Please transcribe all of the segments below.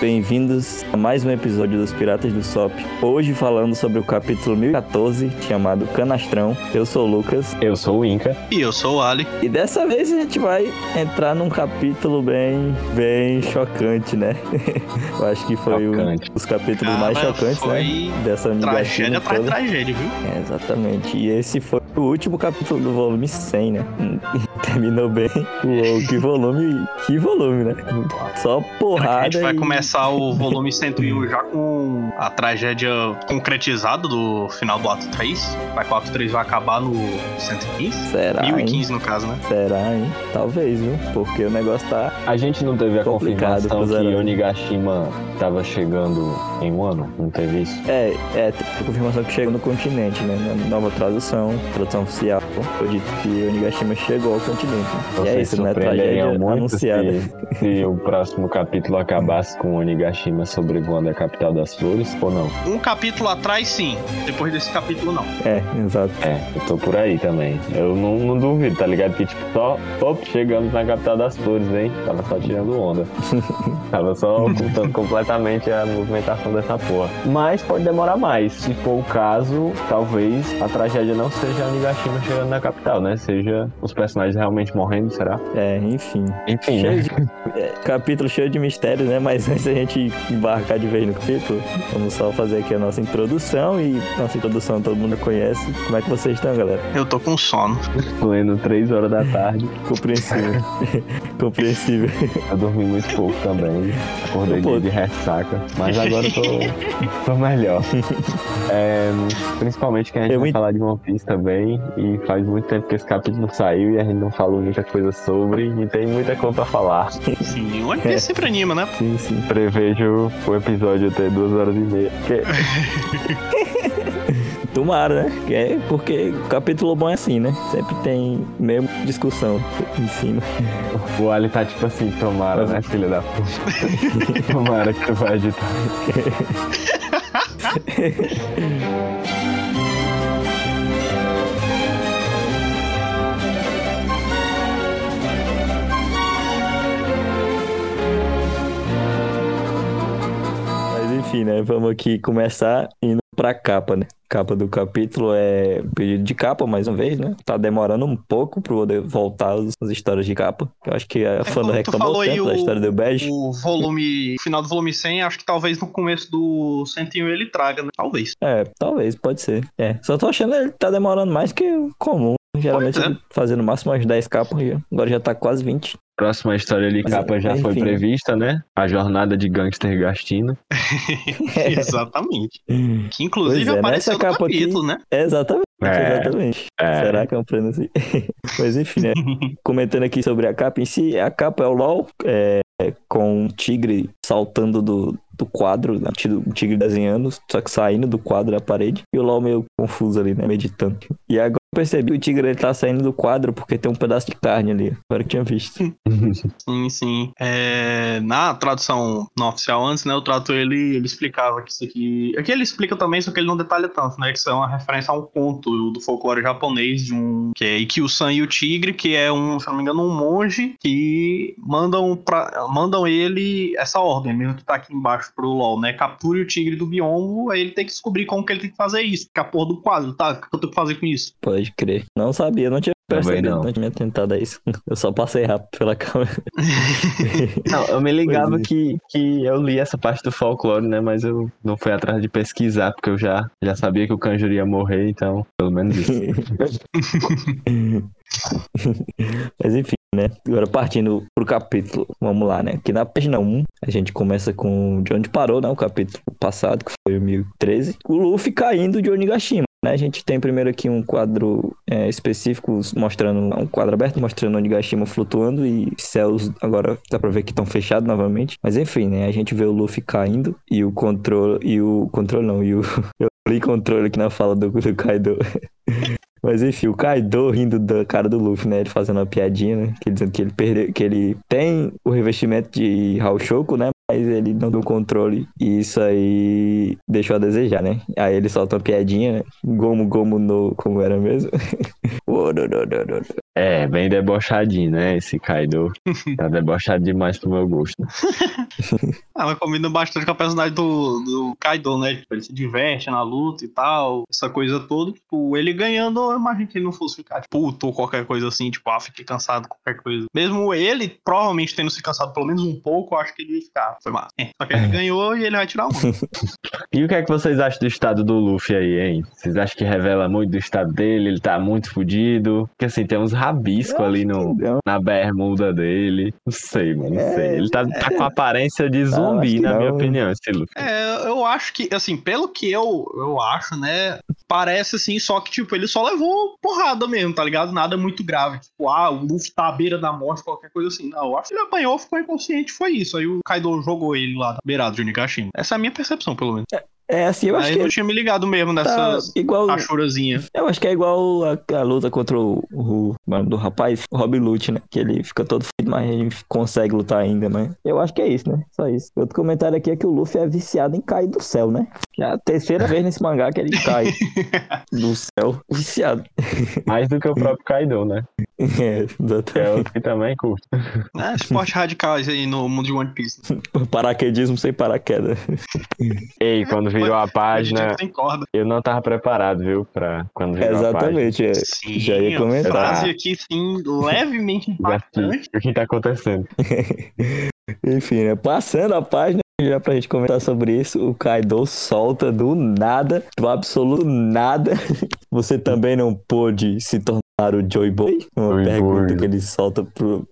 Bem-vindos a mais um episódio dos Piratas do Sop. Hoje falando sobre o capítulo 1014, chamado Canastrão. Eu sou o Lucas. Eu sou o Inca. E eu sou o Ali. E dessa vez a gente vai entrar num capítulo bem, bem chocante, né? Eu acho que foi um dos capítulos mais chocantes, né? Dessa Tragédia atrás tragédia, viu? É, exatamente. E esse foi o último capítulo do volume 100, né? Terminou bem. Uou, que volume, que volume, né? Só porrada. A gente vai e... começar o volume 101 já com a tragédia concretizada do final do ato 3. Vai que o ato 3 vai acabar no 115? Será? 1015 hein? no caso, né? Será, hein? Talvez, viu? Porque o negócio tá. A gente não teve a confirmação que Onigashima tava chegando em um ano? Não teve isso? É, é, a confirmação que chega no continente, né? Na nova tradução, tradução oficial, foi dito que Onigashima chegou ao continente. Né? E é isso, né? Tragédia anunciada. Se, se o próximo capítulo acabasse com Onigashima sobrevoando a capital das flores, ou não? Um capítulo atrás, sim. Depois desse capítulo, não. É, exato. É, eu tô por aí também. Eu não, não duvido, tá ligado? Que, tipo, só, só chegamos na capital das flores, hein? Tava só tirando onda. Tava só ocultando completamente a movimentação dessa porra. Mas pode demorar mais. Se for o caso, talvez a tragédia não seja a Onigashima chegando na capital, né? Seja os personagens realmente morrendo, será? É, enfim. Enfim, cheio né? De, é, capítulo cheio de mistérios, né? Mas antes da gente embarcar de vez no capítulo, vamos só fazer aqui a nossa introdução e nossa introdução todo mundo conhece. Como é que vocês estão, galera? Eu tô com sono. Lendo 3 horas da tarde. Compreensível. Compreensível. Eu dormi muito pouco também. Acordei de ressaca. Mas agora eu tô, tô melhor. É, principalmente que a gente eu vai me... falar de One Piece também. E faz muito tempo que esse capítulo saiu e a gente não falou muita coisa sobre. E tem muita coisa pra falar. Sim, o One Piece é. sempre anima, né? Sim, sim. Prevejo o episódio até duas horas e meia. Que... Tomara, né? É porque o capítulo bom é assim, né? Sempre tem mesmo discussão em cima. O Ali tá tipo assim, tomara, né, filha da puta? tomara que tu vai editar. enfim, né? Vamos aqui começar indo pra capa, né? Capa do capítulo é pedido de capa, mais uma vez, né? Tá demorando um pouco pra poder voltar as histórias de capa. Eu acho que a é, fã não reclamou tanto da história do Bege. O volume, final do volume 100, acho que talvez no começo do 101 ele traga, né? Talvez. É, talvez, pode ser. É, só tô achando que ele tá demorando mais que o comum. Geralmente é. fazendo no máximo umas 10 capas, agora já tá quase 20. Próxima história ali, capa já enfim. foi prevista, né? A jornada de gangster Gastino. exatamente. que inclusive é, apareceu no capa capítulo, aqui... né? Exatamente. É, exatamente. É. Será que é um prêmio assim? Mas enfim, né? Comentando aqui sobre a capa em si, a capa é o LOL, é, com um tigre saltando do, do quadro, né? um tigre desenhando, só que saindo do quadro da parede, e o LOL meio confuso ali, né? Meditando. E agora percebi que o tigre ele tá saindo do quadro porque tem um pedaço de carne ali. Agora que tinha visto. Sim, sim. É, na tradução não oficial antes, né? O tradutor ele, ele explicava que isso aqui. Aqui ele explica também, só que ele não detalha tanto, né? Que isso é uma referência a um conto do folclore japonês de um. Que é Ikyu-san e o Tigre, que é um, se não me engano, um monge que mandam, pra, mandam ele essa ordem, mesmo que tá aqui embaixo pro LOL, né? Capture o tigre do biombo, aí ele tem que descobrir como que ele tem que fazer isso. Que é a porra do quadro, tá? O que eu tenho que fazer com isso? Pode Pode crer. Não sabia, não tinha percebido, não. não tinha tentado a isso. Eu só passei rápido pela câmera. não, eu me ligava é. que, que eu li essa parte do folclore, né? Mas eu não fui atrás de pesquisar, porque eu já, já sabia que o Kanjuro ia morrer, então, pelo menos isso. mas enfim, né? Agora partindo pro capítulo, vamos lá, né? Aqui na página 1, a gente começa com de onde parou, né? O capítulo passado, que foi o 1013. O Luffy caindo de Onigashima. Né? A gente tem primeiro aqui um quadro é, específico mostrando um quadro aberto mostrando Onigashima flutuando e céus agora dá pra ver que estão fechados novamente. Mas enfim, né? A gente vê o Luffy caindo e o controle e o controle não, e o eu li controle aqui na fala do, do Kaido. Mas enfim, o Kaido rindo da cara do Luffy, né? Ele fazendo uma piadinha, né? Que dizendo que ele perdeu, que ele tem o revestimento de Haoshoku, né? Mas ele não deu controle. E isso aí deixou a desejar, né? Aí ele solta uma piadinha, né? Gomo, gomo no. Como era mesmo? É, bem debochadinho, né? Esse Kaido. tá debochado demais pro meu gosto. Ela combina bastante com a personagem do, do Kaido, né? Tipo, ele se diverte na luta e tal, essa coisa toda. Tipo, ele ganhando, eu imagino que ele não fosse ficar tipo, puto ou qualquer coisa assim, tipo, ah, fiquei cansado, qualquer coisa. Mesmo ele, provavelmente tendo se cansado pelo menos um pouco, eu acho que ele ia ficar. Foi massa. É, só que ele ganhou e ele vai tirar um. E o que é que vocês acham do estado do Luffy aí, hein? Vocês acham que revela muito do estado dele? Ele tá muito fudido? Porque assim, tem uns rabiscos Eu ali no, que não. na bermuda dele. Não sei, mano, não É, sei. Ele tá, tá com aparência de acho zumbi, na minha não. opinião, esse Luffy. É, eu acho que, assim, pelo que eu, eu acho, né? Parece assim, só que, tipo, ele só levou porrada mesmo, tá ligado? Nada muito grave. Tipo, ah, o Luffy tá à beira da morte, qualquer coisa assim. Não, eu acho que ele apanhou, ficou inconsciente, foi isso. Aí o Kaido jogou ele lá, beirado de Onigashima. Essa é a minha percepção, pelo menos. É assim, eu acho Aí que eu tinha me ligado mesmo tá nessas igual. achurazinhas. Eu acho que é igual a, a luta contra o, o mano do rapaz, o Rob Lute, né? Que ele fica todo feito, mas ele consegue lutar ainda, né? Eu acho que é isso, né? Só isso. Outro comentário aqui é que o Luffy é viciado em cair do céu, né? Já é a terceira vez nesse mangá que ele cai do céu. Viciado. Mais do que o próprio Kaido, né? É, Que é exatamente. outro que também curte. É, esporte radicais aí no mundo de One Piece. Paraquedismo sem paraquedas. Ei, quando virou a página, eu não tava preparado, viu? Pra quando virou a página. Exatamente. é. Sim, já ia comentar. frase aqui, sim, levemente Já impactante. o que tá acontecendo. Enfim, né? Passando a página, já pra gente comentar sobre isso, o Kaido solta do nada, do absoluto nada. Você também não pôde se tornar o Joy Boy? Uma Joy pergunta Boy. que ele solta pro,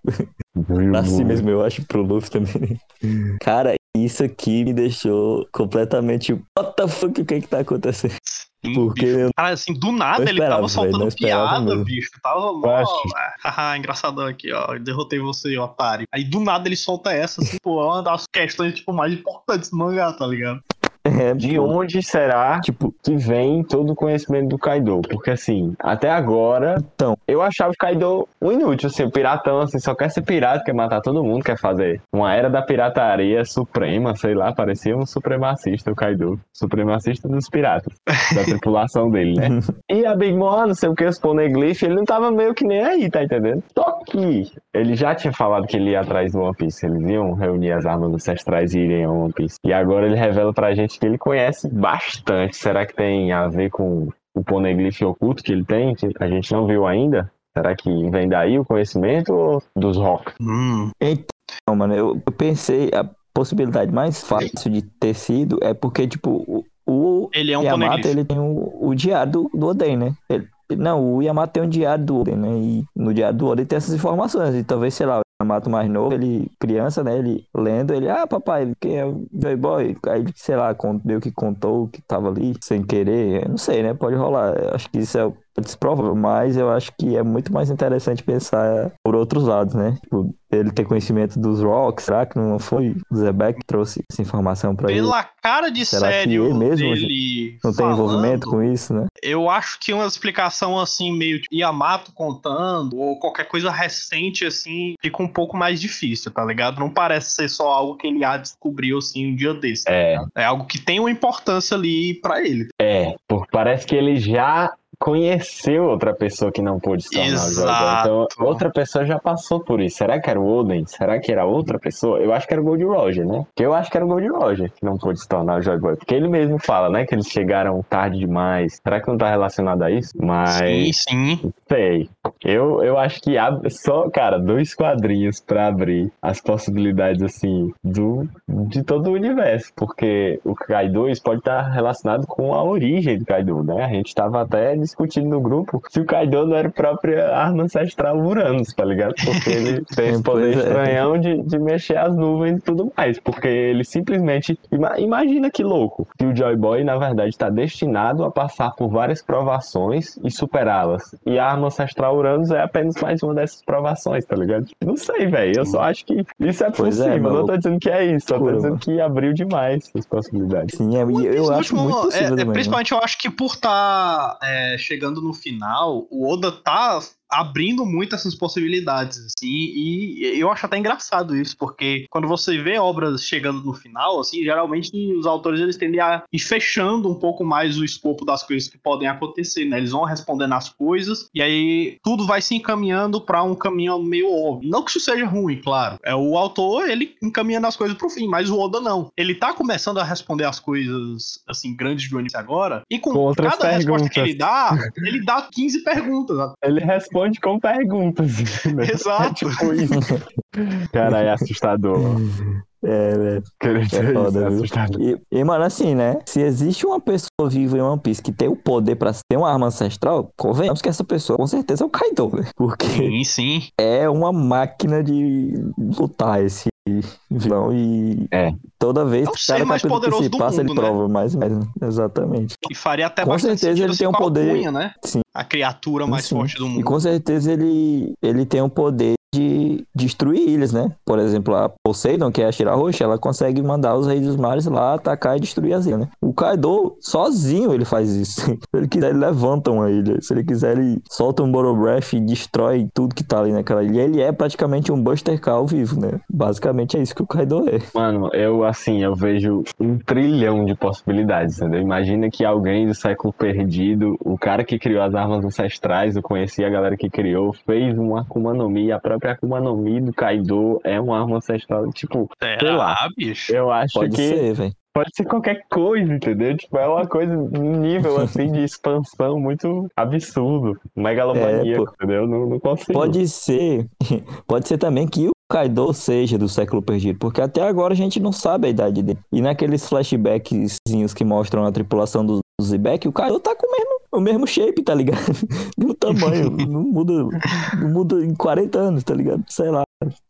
pra si mesmo, eu acho, pro Luffy também. Cara, isso aqui me deixou completamente. What the fuck? O que que tá acontecendo? Sim, Porque bicho. eu Cara, assim, do nada ele tava soltando esperava piada, mesmo. bicho. Tava mó. acho. Haha, engraçadão aqui, ó. Derrotei você, otário. Aí do nada ele solta essa, assim, pô, é uma das questões, tipo, mais importantes do mangá, tá ligado? É, De onde será Tipo, que vem todo o conhecimento do Kaido? Porque assim, até agora, Então. eu achava o Kaido um inútil, assim, o piratão, assim, só quer ser pirata, quer matar todo mundo, quer fazer uma era da pirataria suprema, sei lá, parecia um supremacista o Kaido. Supremacista dos piratas, da tripulação dele, né? E a Big Mom, não sei o que, os poneglyphs, ele não tava meio que nem aí, tá entendendo? Só que ele já tinha falado que ele ia atrás do One Piece, eles iam reunir as armas ancestrais e irem ao One Piece. E agora ele revela pra gente que ele conhece bastante. Será que tem a ver com o poneglyph oculto que ele tem, que a gente não viu ainda? Será que vem daí o conhecimento ou dos rock? Hum. Então, mano, eu, eu pensei, a possibilidade mais fácil de ter sido é porque, tipo, o, o Ele é um Yamato, ele tem o, o diário do, do Oden, né? Ele- não, o Yamato tem um diário do Oden, né? E no diário do Oden tem essas informações. E talvez, sei lá, o Yamato mais novo, ele, criança, né? Ele lendo, ele, ah, papai, quem é o Joy Boy? Aí, sei lá, meio que contou que tava ali sem querer. Eu não sei, né? Pode rolar. Eu acho que isso é desprovável, mas eu acho que é muito mais interessante pensar por outros lados, né? Tipo, ele ter conhecimento dos rocks, será que não foi o Zebek que trouxe essa informação pra ele? Pela cara de Será que sério ele mesmo dele Não tem falando, envolvimento com isso, né? Eu acho que uma explicação assim, meio tipo, Yamato contando, ou qualquer coisa recente assim, fica um pouco mais difícil, tá ligado? Não parece ser só algo que ele há descobriu assim um dia desse. É, É algo que tem uma importância ali pra ele. é, porque parece que ele já conheceu outra pessoa que não pôde se tornar o Joy Boy. Exato. Então, outra pessoa já passou por isso. Será que era o Oden? Será que era outra pessoa? Eu acho que era o Gold Roger, né? Porque eu acho que era o Gold Roger que não pôde se tornar o Joy Boy. Porque ele mesmo fala, né? Que eles chegaram tarde demais. Será que não tá relacionado a isso? Mas, Sim, sim. sei. Eu, eu acho que abre só, cara, dois quadrinhos pra abrir as possibilidades, assim, do, de todo o universo. Porque o Kaido pode estar relacionado com a origem do Kaido, né? A gente tava até discutindo no grupo se o Kaido não era a própria arma ancestral Uranus, tá ligado? Porque ele tem esse poder é. estranhão de, de mexer as nuvens e tudo mais. Porque ele simplesmente. ima- imagina que louco. Que o Joy Boy, na verdade, está destinado a passar por várias provações e superá-las. E a arma ancestral Uranus é apenas mais uma dessas provações, tá ligado? Não sei, velho. Eu só acho que isso é Pois é, possível. não maluco. tô dizendo que é isso, só tô dizendo mano. que abriu demais as possibilidades. Sim, é, e eu Esse acho último- muito possível é, é, também. né? Principalmente eu acho que por estar chegando no final, o Oda tá abrindo muito essas possibilidades, assim, e eu acho até engraçado isso, porque quando você vê obras chegando no final, assim, geralmente os autores eles tendem a ir fechando um pouco mais o escopo das coisas que podem acontecer, né? Eles vão respondendo as coisas e aí tudo vai se encaminhando para um caminho meio óbvio. Não que isso seja ruim, claro. É o autor, ele encaminhando as coisas pro fim, mas o Oda não. Ele tá começando a responder as coisas assim grandes de One Piece agora e com, Com cada resposta que ele perguntas. dá, ele dá 15 perguntas. Ele responde com perguntas. né? Exato. Tipo isso. Cara, é assustador. É, velho. Dizer isso, foda, é viu? assustador. E, e, mano, assim, né? Se existe uma pessoa viva em One Piece que tem o poder pra ter uma arma ancestral, convenhamos que essa pessoa com certeza é o Kaido, né? Porque Sim, sim. é uma máquina de lutar esse vilão e É. toda vez É o que ser cada mais capítulo que poderoso se do passa, mundo, ele né? prova mais e mais. Exatamente. E faria até Com certeza ele tem um poder- Alcunha, né? Sim. A criatura mais Sim. forte do E mundo. com certeza ele, ele tem o poder de destruir ilhas, né? Por exemplo, a Poseidon, que é a Shira Roxa, ela consegue mandar os reis dos mares lá atacar e destruir as ilhas, né? O Kaido, sozinho, ele faz isso. Se ele quiser, ele levanta uma ilha. Se ele quiser, ele solta um Borobreath e destrói tudo que tá ali naquela ilha. Ele é praticamente um Buster Call vivo, né? Basicamente é isso que o Kaido é. Mano, eu assim, eu vejo um trilhão de possibilidades, entendeu? Imagina que alguém do século perdido, o cara que criou as armas ancestrais, eu conheci a galera que criou, fez uma Akuma no Mi, a própria Akuma no Mi do Kaido é uma arma ancestral, tipo, sei lá. Bicho. Eu acho Pode que ser, velho. pode ser qualquer coisa, entendeu? Tipo, é uma coisa, um nível assim de expansão muito absurdo, megalomaníaco, É, pô. entendeu? Não, não consigo. Pode ser. Pode ser também que o Kaido seja do século perdido, porque até agora a gente não sabe a idade dele. E naqueles flashbackzinhos que mostram a tripulação do Zebek, o Kaido tá com o mesmo, o mesmo shape, tá ligado? No tamanho, não muda, não muda em 40 anos, tá ligado? Sei lá.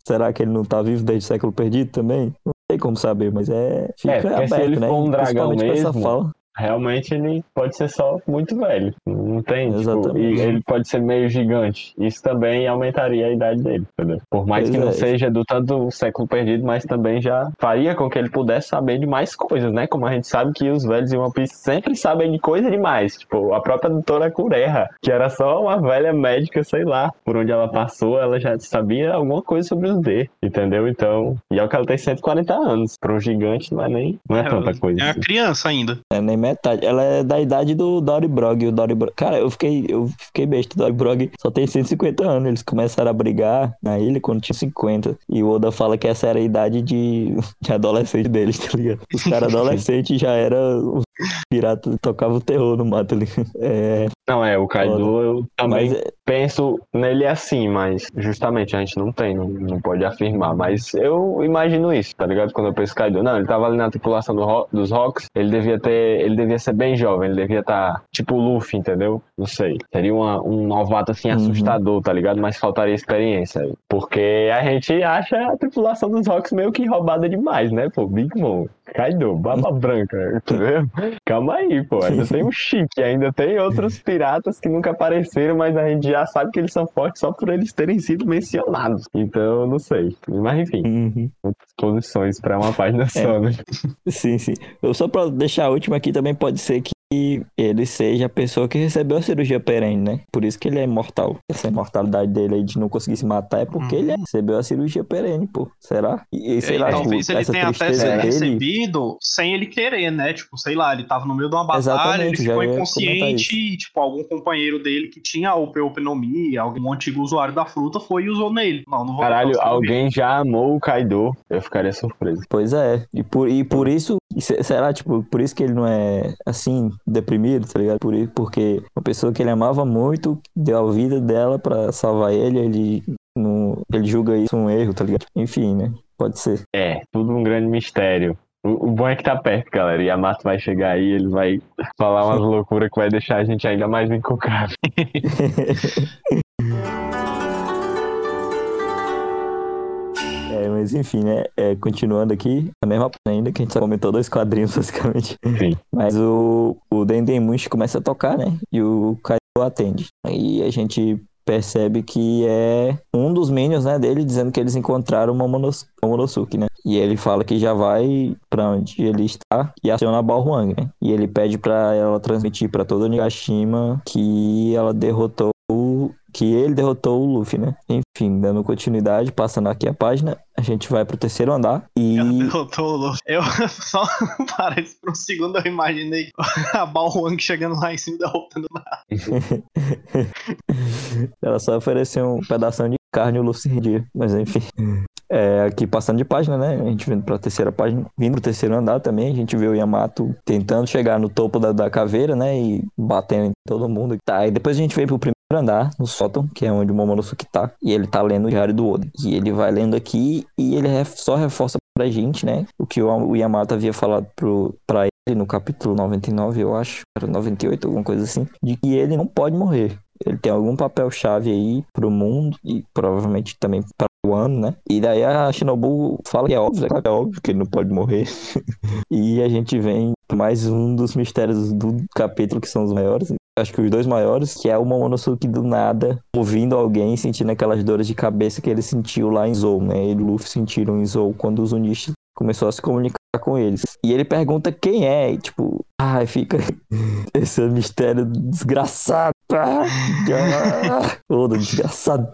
Será que ele não tá vivo desde o século perdido também? Não sei como saber, mas é. Fica É, porque se aberto, ele né? for um dragão com essa mesmo, fala. Realmente ele pode ser só muito velho. Não tem, tipo, Exatamente. e ele pode ser meio gigante. Isso também aumentaria a idade dele, entendeu? Por mais Pois que não é. seja do tanto século perdido, mas também já faria com que ele pudesse saber de mais coisas, né? Como a gente sabe que os velhos em One Piece sempre sabem de coisa demais. Tipo, a própria doutora Kureha, que era só uma velha médica, sei lá, por onde ela passou, ela já sabia alguma coisa sobre os D, entendeu? Então, e é o que ela tem 140 anos. Para um gigante não é nem, não é tanta coisa. É uma assim. criança ainda. É, nem metade. Ela é da idade do Dory Brog. O Dory Brog... Cara, eu fiquei, eu fiquei besta. O Dory Brog só tem 150 anos. Eles começaram a brigar na ilha quando tinha 50. E o Oda fala que essa era a idade de, de adolescente deles, tá ligado? Os caras adolescentes já eram os piratas, tocavam o terror no mato ali. É, Não, é, o Kaido eu também mas é- penso nele assim, mas justamente a gente não tem, não, não pode afirmar. Mas eu imagino isso, tá ligado? Quando eu penso Kaido, não, ele tava ali na tripulação do dos Rocks, ele devia ter, ele devia ser bem jovem, ele devia estar tipo o Luffy, entendeu? Não sei. Seria uma- um novato assim Uhum. assustador, tá ligado? Mas faltaria experiência. aí. Porque a gente acha a tripulação dos Rocks meio que roubada demais, né, pô? Big Mom, Kaido, Baba Branca, entendeu? Calma aí, pô. Ainda tem o Chique, ainda tem outros piratas que nunca apareceram, mas a gente já sabe que eles são fortes só por eles terem sido mencionados. Então, não sei. Mas enfim, Uhum. muitas posições pra uma página só, né? Sim, sim. Eu só pra deixar a última aqui também pode ser que ele seja a pessoa que recebeu a cirurgia perene, né? Por isso que ele é imortal. Essa imortalidade dele aí de não conseguir se matar é porque Uhum. ele recebeu a cirurgia perene, pô. Será? E, e sei lá, talvez tipo, ele essa tenha até sido dele. recebido sem ele querer, né? Tipo, sei lá, ele tava no meio de uma batalha, Exatamente, ele já ficou inconsciente e, tipo, algum companheiro dele que tinha opeopenomia, algum antigo usuário da fruta foi e usou nele. Não, não vou Caralho, alguém já amou o Kaido. Eu ficaria surpreso. Pois é. E por, e por isso, se- será, tipo, por isso que ele não é assim, deprimido, tá ligado? Por, i- porque uma pessoa que ele amava muito, deu a vida dela pra salvar ele, ele, não, ele julga isso um erro, tá ligado? Enfim, né? Pode ser. É, tudo um grande mistério. O, o bom é que tá perto, galera. E a Mato vai chegar aí, ele vai falar umas loucuras que vai deixar a gente ainda mais encucado. mas enfim, né? É, continuando aqui, a mesma ainda, que a gente só comentou dois quadrinhos, basicamente. Sim. Mas o, o Dendemushi começa a tocar, né? E o Kaido atende. Aí a gente percebe que é um dos minions, né, dele, dizendo que eles encontraram o Momonos- Momonosuke, né? E ele fala que já vai pra onde ele está e aciona a Balhuang, né? E ele pede pra ela transmitir pra todo o Nigashima que ela derrotou que ele derrotou o Luffy, né? Enfim, dando continuidade, passando aqui a página, a gente vai pro terceiro andar e. Ela derrotou o Luffy. Eu só parece por um segundo eu imaginei a Balrog chegando lá em cima e derrotando nada. Ela só ofereceu um pedaço de carne e o Luffy se rendia. Mas enfim. É, aqui passando de página, né? A gente vindo pra terceira página, vindo pro terceiro andar também, a gente vê o Yamato tentando chegar no topo da, da caveira, né? E batendo em todo mundo. Tá, e depois a gente vem pro primeiro andar, no sótão, que é onde o Momonosuke tá, e ele tá lendo o diário do Oda. E ele vai lendo aqui e ele só reforça pra gente, né? O que o Yamato havia falado pro, pra ele no capítulo 99, eu acho, era 98, alguma coisa assim, de que ele não pode morrer. Ele tem algum papel-chave aí pro mundo e provavelmente também para o ano, né? E daí a Shinobu fala que é óbvio, é óbvio que ele não pode morrer. e a gente vem mais um dos mistérios do capítulo que são os maiores. Acho que os dois maiores, que é o Momonosuke do nada, ouvindo alguém, sentindo aquelas dores de cabeça que ele sentiu lá em Zou, né? Ele e Luffy sentiram em Zou quando os Unishi começou a se comunicar com eles. E ele pergunta quem é, e tipo, ai, fica esse mistério desgraçado. Ah, Oda, desgraçado.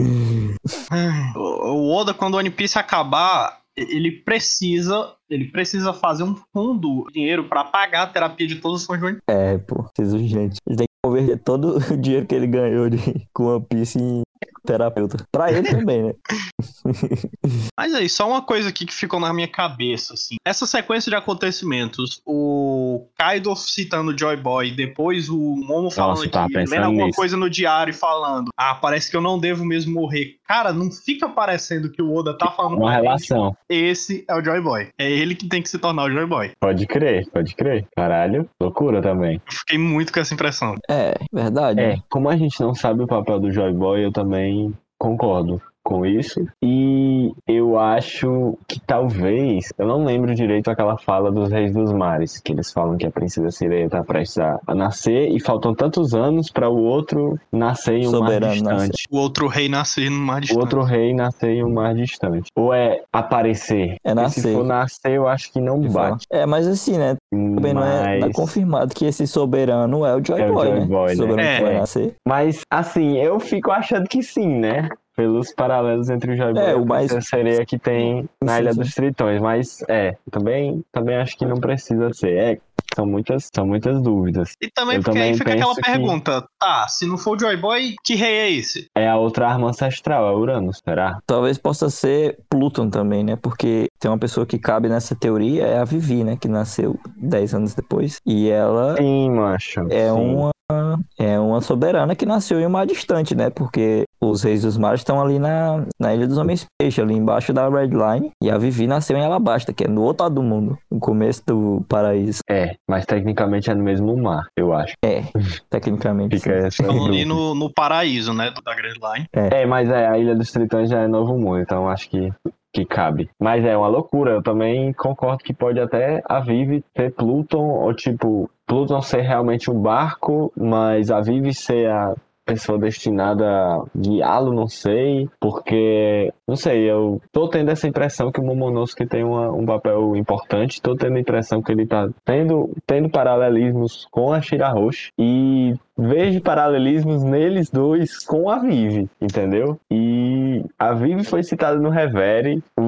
o Oda, quando o One Piece acabar, ele precisa ele precisa fazer um fundo dinheiro para pagar a terapia de todos os fãs de. É, pô, preciso gente. Ele tem que converter todo o dinheiro que ele ganhou de, com One Piece em terapeuta. Pra ele também, né? Mas aí, só uma coisa aqui que ficou na minha cabeça, assim. Essa sequência de acontecimentos, o Kaido citando o Joy Boy, depois o Momo falando Nossa, aqui, lendo alguma nisso. coisa no diário e falando, ah, parece que eu não devo mesmo morrer. Cara, não fica parecendo que o Oda tá falando uma relação. Gente. Esse é o Joy Boy. É ele que tem que se tornar o Joy Boy. Pode crer, pode crer. Caralho, loucura também. Eu fiquei muito com essa impressão. É, verdade. É, como a gente não sabe o papel do Joy Boy, eu também concordo com isso. E eu acho que talvez, eu não lembro direito aquela fala dos Reis dos Mares, que eles falam que a Princesa Sereia está prestes a, nascer e faltam tantos anos para o outro nascer em um Soberano mar distante. Nascer. O outro rei nascer no mar distante. O outro rei nascer em um mar distante. Ou é aparecer? É nascer. se for nascer, eu acho que não bate. É, mas assim, né? Também mas... não é, não é confirmado que esse soberano é o Joy é Boy, o Joy né? Boy, né? Soberano é. que vai nascer. Mas, assim, eu fico achando que sim, né? Pelos paralelos entre o Joy Boy é, o mais... e a sereia que tem na Ilha dos Tritões. Mas é, também, também acho que não precisa ser. É, são muitas, são muitas dúvidas. E também eu porque também aí fica aquela pergunta, que... tá, se não for o Joy Boy, que rei é esse? É a outra arma ancestral, é Uranus, será? Talvez possa ser Pluton também, né? Porque tem uma pessoa que cabe nessa teoria, é a Vivi, né? Que nasceu 10 anos depois. E ela... Sim, macho. É sim. uma é uma soberana que nasceu em um mar distante, né? Porque os reis dos mares estão ali na, na Ilha dos Homens Peixe, ali embaixo da Red Line. E a Vivi nasceu em Alabasta, que é no outro lado do mundo, no começo do paraíso. É, mas tecnicamente é no mesmo mar, eu acho. É, tecnicamente. Fica Estão ali no, no paraíso, né? Da Red Line. É. é, mas é, a Ilha dos Tritões já é novo mundo, então acho que que cabe. Mas é uma loucura, eu também concordo que pode até a Vivi ter Pluton, ou tipo, Pluton ser realmente um barco, mas a Vivi ser a pessoa destinada a guiá-lo, não sei, porque, não sei, eu tô tendo essa impressão que o Momonosuke tem uma, um papel importante, tô tendo a impressão que ele tá tendo, tendo paralelismos com a Shirahoshi e vejo paralelismos neles dois com a Vivi, entendeu? E a Vivi foi citada no Revere, o,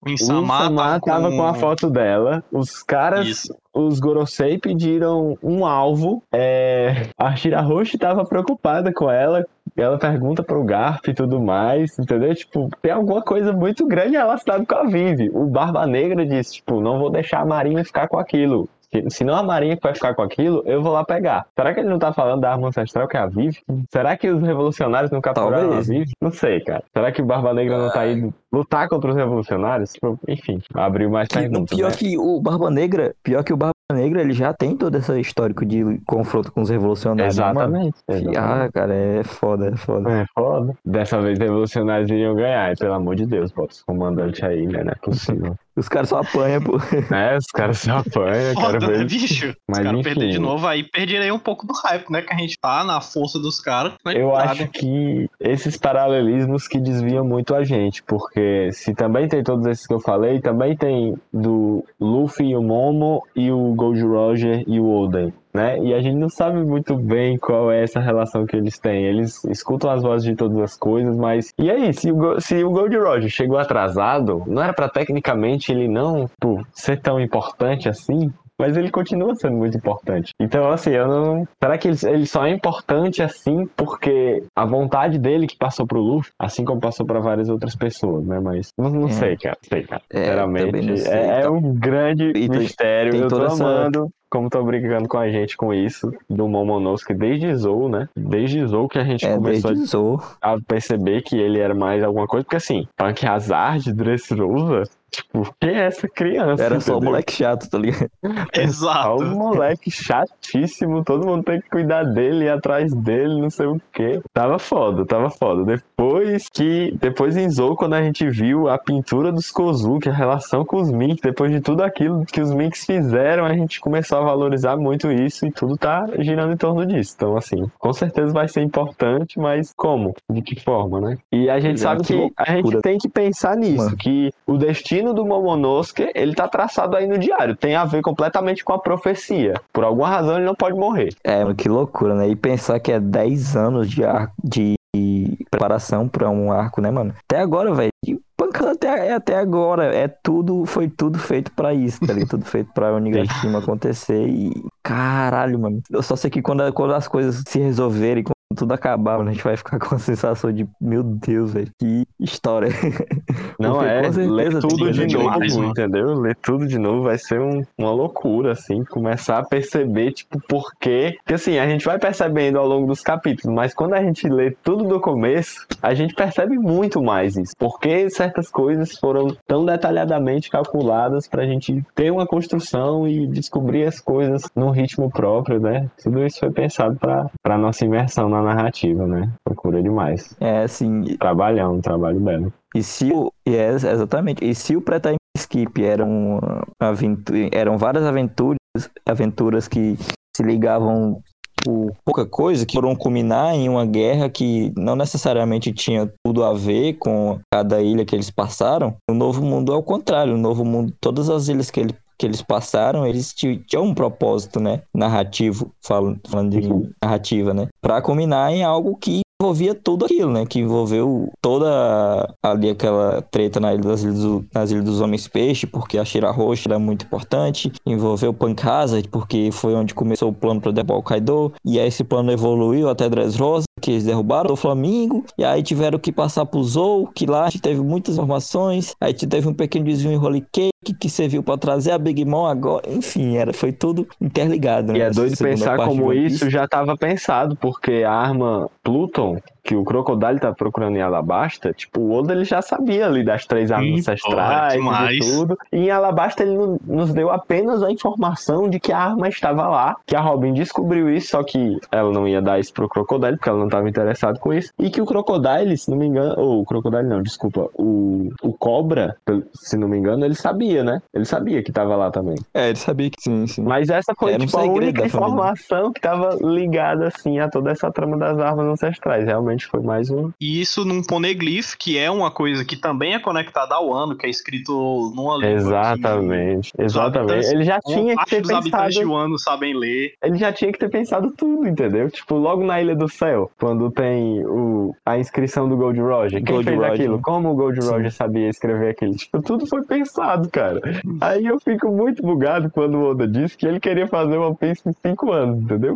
o Insama, o tava com... com a foto dela, os caras Isso os Gorosei pediram um alvo. É, a Shirahoshi estava preocupada com ela. Ela pergunta pro Garp e tudo mais, entendeu? Tipo, tem alguma coisa muito grande relacionada com a Vivi. O Barba Negra disse, tipo, não vou deixar a Marinha ficar com aquilo. Se não a Marinha que vai ficar com aquilo, eu vou lá pegar. Será que ele não tá falando da arma ancestral que é a Vivi? Será que os revolucionários não capturaram Talvez. a Vivi? Não sei, cara. Será que o Barba Negra não tá indo lutar contra os revolucionários? Tipo, enfim, abriu mais perguntas. Pior né? que o Barba Negra, pior que o Barba Negra, ele já tem todo esse histórico de confronto com os revolucionários. Exatamente. exatamente. Ah, cara, é foda, é foda. É foda. Dessa vez os revolucionários iriam ganhar, e, pelo amor de Deus, bota os comandantes aí, né? Não é possível. Os caras só apanham, pô. É, os caras só apanham, Foda, quero ver. Né, bicho? Mas os caras perder de novo, aí perderei um pouco do hype, né? Que a gente tá na força dos caras. Eu acho que esses paralelismos que desviam muito a gente, porque se também tem todos esses que eu falei, também tem do Luffy e o Momo e o Gold Roger e o Oden. Né? E a gente não sabe muito bem qual é essa relação que eles têm. Eles escutam as vozes de todas as coisas, mas. E aí, se o, se o Gold Roger chegou atrasado, não era para tecnicamente ele não pô, ser tão importante assim? mas ele continua sendo muito importante. Então, assim, eu não. Será que ele, ele só é importante assim porque a vontade dele que passou pro Luffy, assim como passou para várias outras pessoas, né? Mas não, não é. sei, cara. Sei, cara. É, Sinceramente, sei, é, é, um grande e mistério. Eu tô essa... amando como tô brincando com a gente com isso, do Momonosuke desde Zou, né? Desde Zou que a gente é, começou a, a, perceber que ele era mais alguma coisa, porque assim, Punk Hazard, Dressrosa, Tipo, quem é essa criança? Era só o moleque chato, tá ligado? Exato. Só um moleque chatíssimo, todo mundo tem que cuidar dele, ir atrás dele, não sei o quê. Tava foda, tava foda. Depois que. Depois em Zou, quando a gente viu a pintura dos Kozuki, a relação com os Minks, depois de tudo aquilo que os Minks fizeram, a gente começou a valorizar muito isso e tudo tá girando em torno disso. Então, assim, com certeza vai ser importante, mas como? De que forma, né? E a gente é, sabe que, que a gente tem que pensar nisso, Mano. que o destino destino do Momonosuke, ele tá traçado aí no diário. Tem a ver completamente com a profecia. Por alguma razão ele não pode morrer. É, que loucura, né? E pensar que é 10 anos de, ar... de preparação para um arco, né, mano? Até agora, velho. Pancada até, até agora. É tudo, foi tudo feito para isso, tá ligado? tudo feito pra Onigashima acontecer e. Caralho, mano. Eu só sei que quando, quando as coisas se resolverem, tudo acabar, a gente vai ficar com a sensação de, meu Deus, velho, que história. Não Porque, é, ler tudo de novo, demais, entendeu? Ler tudo de novo vai ser um, uma loucura, assim, começar a perceber, tipo, por quê. Porque, assim, a gente vai percebendo ao longo dos capítulos, mas quando a gente lê tudo do começo, a gente percebe muito mais isso. Porque certas coisas foram tão detalhadamente calculadas pra gente ter uma construção e descobrir as coisas num ritmo próprio, né? Tudo isso foi pensado pra, pra nossa imersão na narrativa, né? Procura demais. É, assim. Trabalhão, um trabalho belo. E se o. Yes, exatamente. E se o pré-time skip eram, aventura, eram várias aventuras, aventuras que se ligavam por pouca coisa, que foram culminar em uma guerra que não necessariamente tinha tudo a ver com cada ilha que eles passaram. O Novo Mundo é o contrário. O Novo Mundo, todas as ilhas que ele que eles passaram, eles tinham um propósito, né? Narrativo, falando, de narrativa, né? Pra culminar em algo que envolvia tudo aquilo, né? Que envolveu toda ali aquela treta na ilha das ilhas, do, nas ilhas dos Homens Peixe, porque a Shira Roxa era muito importante. Envolveu Punk Hazard, porque foi onde começou o plano para derrubar o Kaido. E aí esse plano evoluiu até Dressrosa, que eles derrubaram o Flamengo. E aí tiveram que passar pro Zou, que lá a gente teve muitas informações. Aí teve um pequeno desvio em Holy Cake, que serviu para trazer a Big Mom agora. Enfim, era, foi tudo interligado. Né? E é doido pensar como isso já estava pensado, porque a arma Pluton wrong. Que o Crocodile tá procurando em Alabasta, tipo, o Oda ele já sabia ali das três armas ancestrais e tudo. E em Alabasta ele nos deu apenas a informação de que a arma estava lá, que a Robin descobriu isso, só que ela não ia dar isso pro Crocodile, porque ela não estava interessada com isso. E que o Crocodile, se não me engano, ou o Crocodile não, desculpa, o, o Cobra, se não me engano, ele sabia, né? Ele sabia que estava lá também. É, ele sabia que sim, sim. Mas essa foi, Era tipo, um a única informação que estava ligada, assim, a toda essa trama das armas ancestrais, realmente realmente foi mais um. E isso num poneglyph, que é uma coisa que também é conectada ao ano, que é escrito numa língua. Exatamente. Exatamente. Ele já tinha que ter dos pensado. habitantes de Wano sabem ler. Ele já tinha que ter pensado tudo, entendeu? Tipo, logo na Ilha do Céu, quando tem o... a inscrição do Gold Roger. Quem Gold fez Roger. aquilo? Como o Gold Roger Sim. sabia escrever aquilo? Tipo, tudo foi pensado, cara. Aí eu fico muito bugado quando o Oda disse que ele queria fazer uma Piece em cinco anos, entendeu?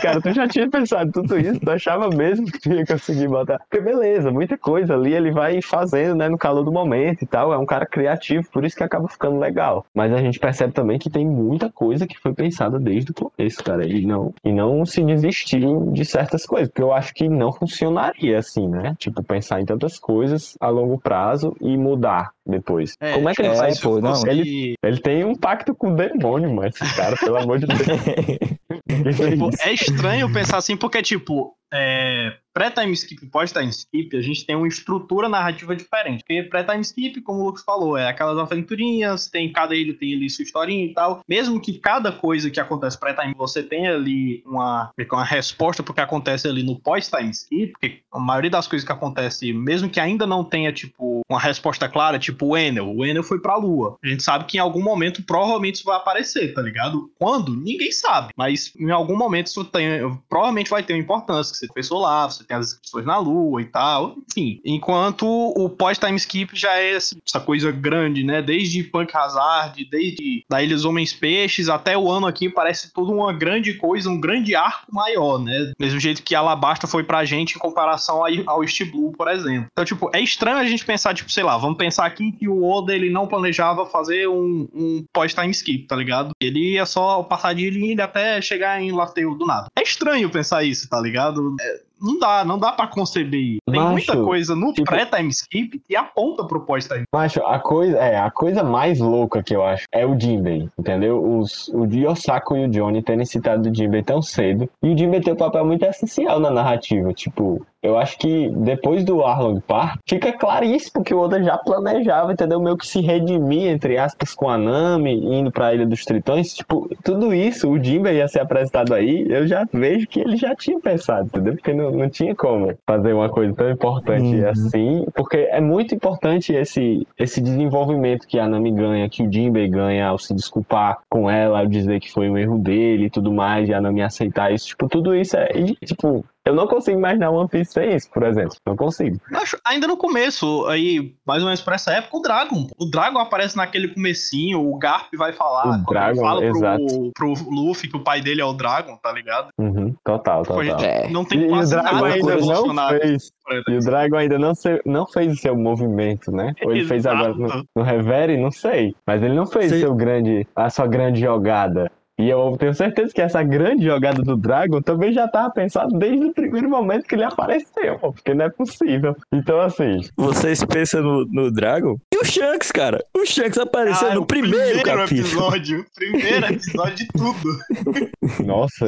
Cara, tu já tinha pensado tudo isso, tu achava mesmo que tinha conseguir botar. Porque beleza, muita coisa ali ele vai fazendo, né, no calor do momento e tal. É um cara criativo, por isso que acaba ficando legal. Mas a gente percebe também que tem muita coisa que foi pensada desde o começo, cara. E não, e não se desistiu de certas coisas. Porque eu acho que não funcionaria assim, né? Tipo, pensar em tantas coisas a longo prazo e mudar depois. É, Como é que ele é, faz? Pô, não, ele, ele tem um pacto com o demônio, mas esse cara, pelo amor de Deus. tipo, é estranho pensar assim, porque, tipo, é, pré-time skip e pós-time skip, a gente tem uma estrutura narrativa diferente. Porque pré-time skip, como o Lucas falou, é aquelas aventurinhas, tem cada ilha tem ali sua historinha e tal. Mesmo que cada coisa que acontece pré-time, você tenha ali uma, uma resposta pro que acontece ali no pós-time skip, porque a maioria das coisas que acontece, mesmo que ainda não tenha, tipo, uma resposta clara, tipo o Enel. O Enel foi pra Lua. A gente sabe que em algum momento provavelmente isso vai aparecer, tá ligado? Quando? Ninguém sabe. Mas em algum momento isso tem, provavelmente vai ter uma importância, que você pensou lá, você tem as inscrições na Lua e tal. Enfim. Enquanto o pós-time skip já é essa coisa grande, né? Desde Punk Hazard, desde da Ilha dos Homens Peixes até o ano aqui, parece tudo uma grande coisa, um grande arco maior, né? Mesmo jeito que Alabasta foi pra gente em comparação ao East Blue, por exemplo. Então, tipo, é estranho a gente pensar, tipo, sei lá, vamos pensar aqui que o Oda ele não planejava fazer um, um pós-time skip, tá ligado? Ele ia só passar de ilha até chegar em Lateio do nada. É estranho pensar isso, tá ligado? É, não dá, não dá para conceber. Tem Macho, muita coisa no tipo, pré-time skip que aponta pro pós-time. Macho, a coisa, é, a coisa mais louca que eu acho é o Jinbei, entendeu? Os, o Yosako e o Johnny terem citado o Jinbei tão cedo. E o Jinbei tem um papel muito essencial na narrativa. Tipo, eu acho que depois do Arlong Park, fica claríssimo que o Oda já planejava, entendeu? Meio que se redimir, entre aspas, com a Nami, indo pra Ilha dos Tritões. Tipo, tudo isso, o Jinbei ia ser apresentado aí, eu já vejo que ele já tinha pensado, entendeu? Porque não, não tinha como fazer uma coisa tão importante uhum. assim, porque é muito importante esse, esse desenvolvimento que a Nami ganha, que o Jinbei ganha ao se desculpar com ela, ao dizer que foi um erro dele e tudo mais, e a Nami aceitar isso. Tipo, tudo isso é, tipo, eu não consigo imaginar One Piece sem isso, por exemplo. Não consigo. Acho, ainda no começo, aí, mais ou menos pra essa época, o Dragon. O Dragon aparece naquele comecinho, o Garp vai falar. O Dragon, fala exato. Pro, pro Luffy que o pai dele é o Dragon, tá ligado? Uhum, total, total. É. Não tem e, quase e o Dragon nada ainda não fez. E o Dragon ainda não, se, não fez o seu movimento, né? Ou ele Exato. fez agora no, no Revere, não sei. Mas ele não fez seu grande, a sua grande jogada. E eu tenho certeza que essa grande jogada do Dragon também já estava pensado desde o primeiro momento que ele apareceu, porque não é possível. Então, assim. Vocês pensam no, no Dragon? E o Shanks, cara? O Shanks apareceu ah, no primeiro, primeiro capítulo. episódio. Primeiro episódio de tudo. Nossa,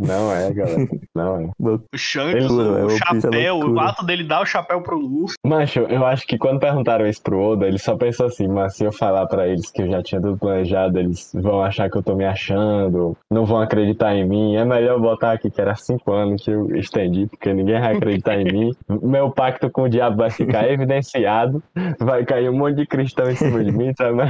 não é, galera. Não é. O Shanks, o, o é chapéu, o ato dele dar o chapéu pro Luffy. Macho, eu acho que quando perguntaram isso pro Oda, ele só pensou assim, mas se eu falar pra eles que eu já tinha tudo planejado, eles vão achar que eu tô me achando achando, não vão acreditar em mim. É melhor botar aqui que era cinco anos que eu estendi, porque ninguém vai acreditar em mim. Meu pacto com o diabo vai ficar evidenciado, vai cair um monte de cristão em cima de mim, sabe?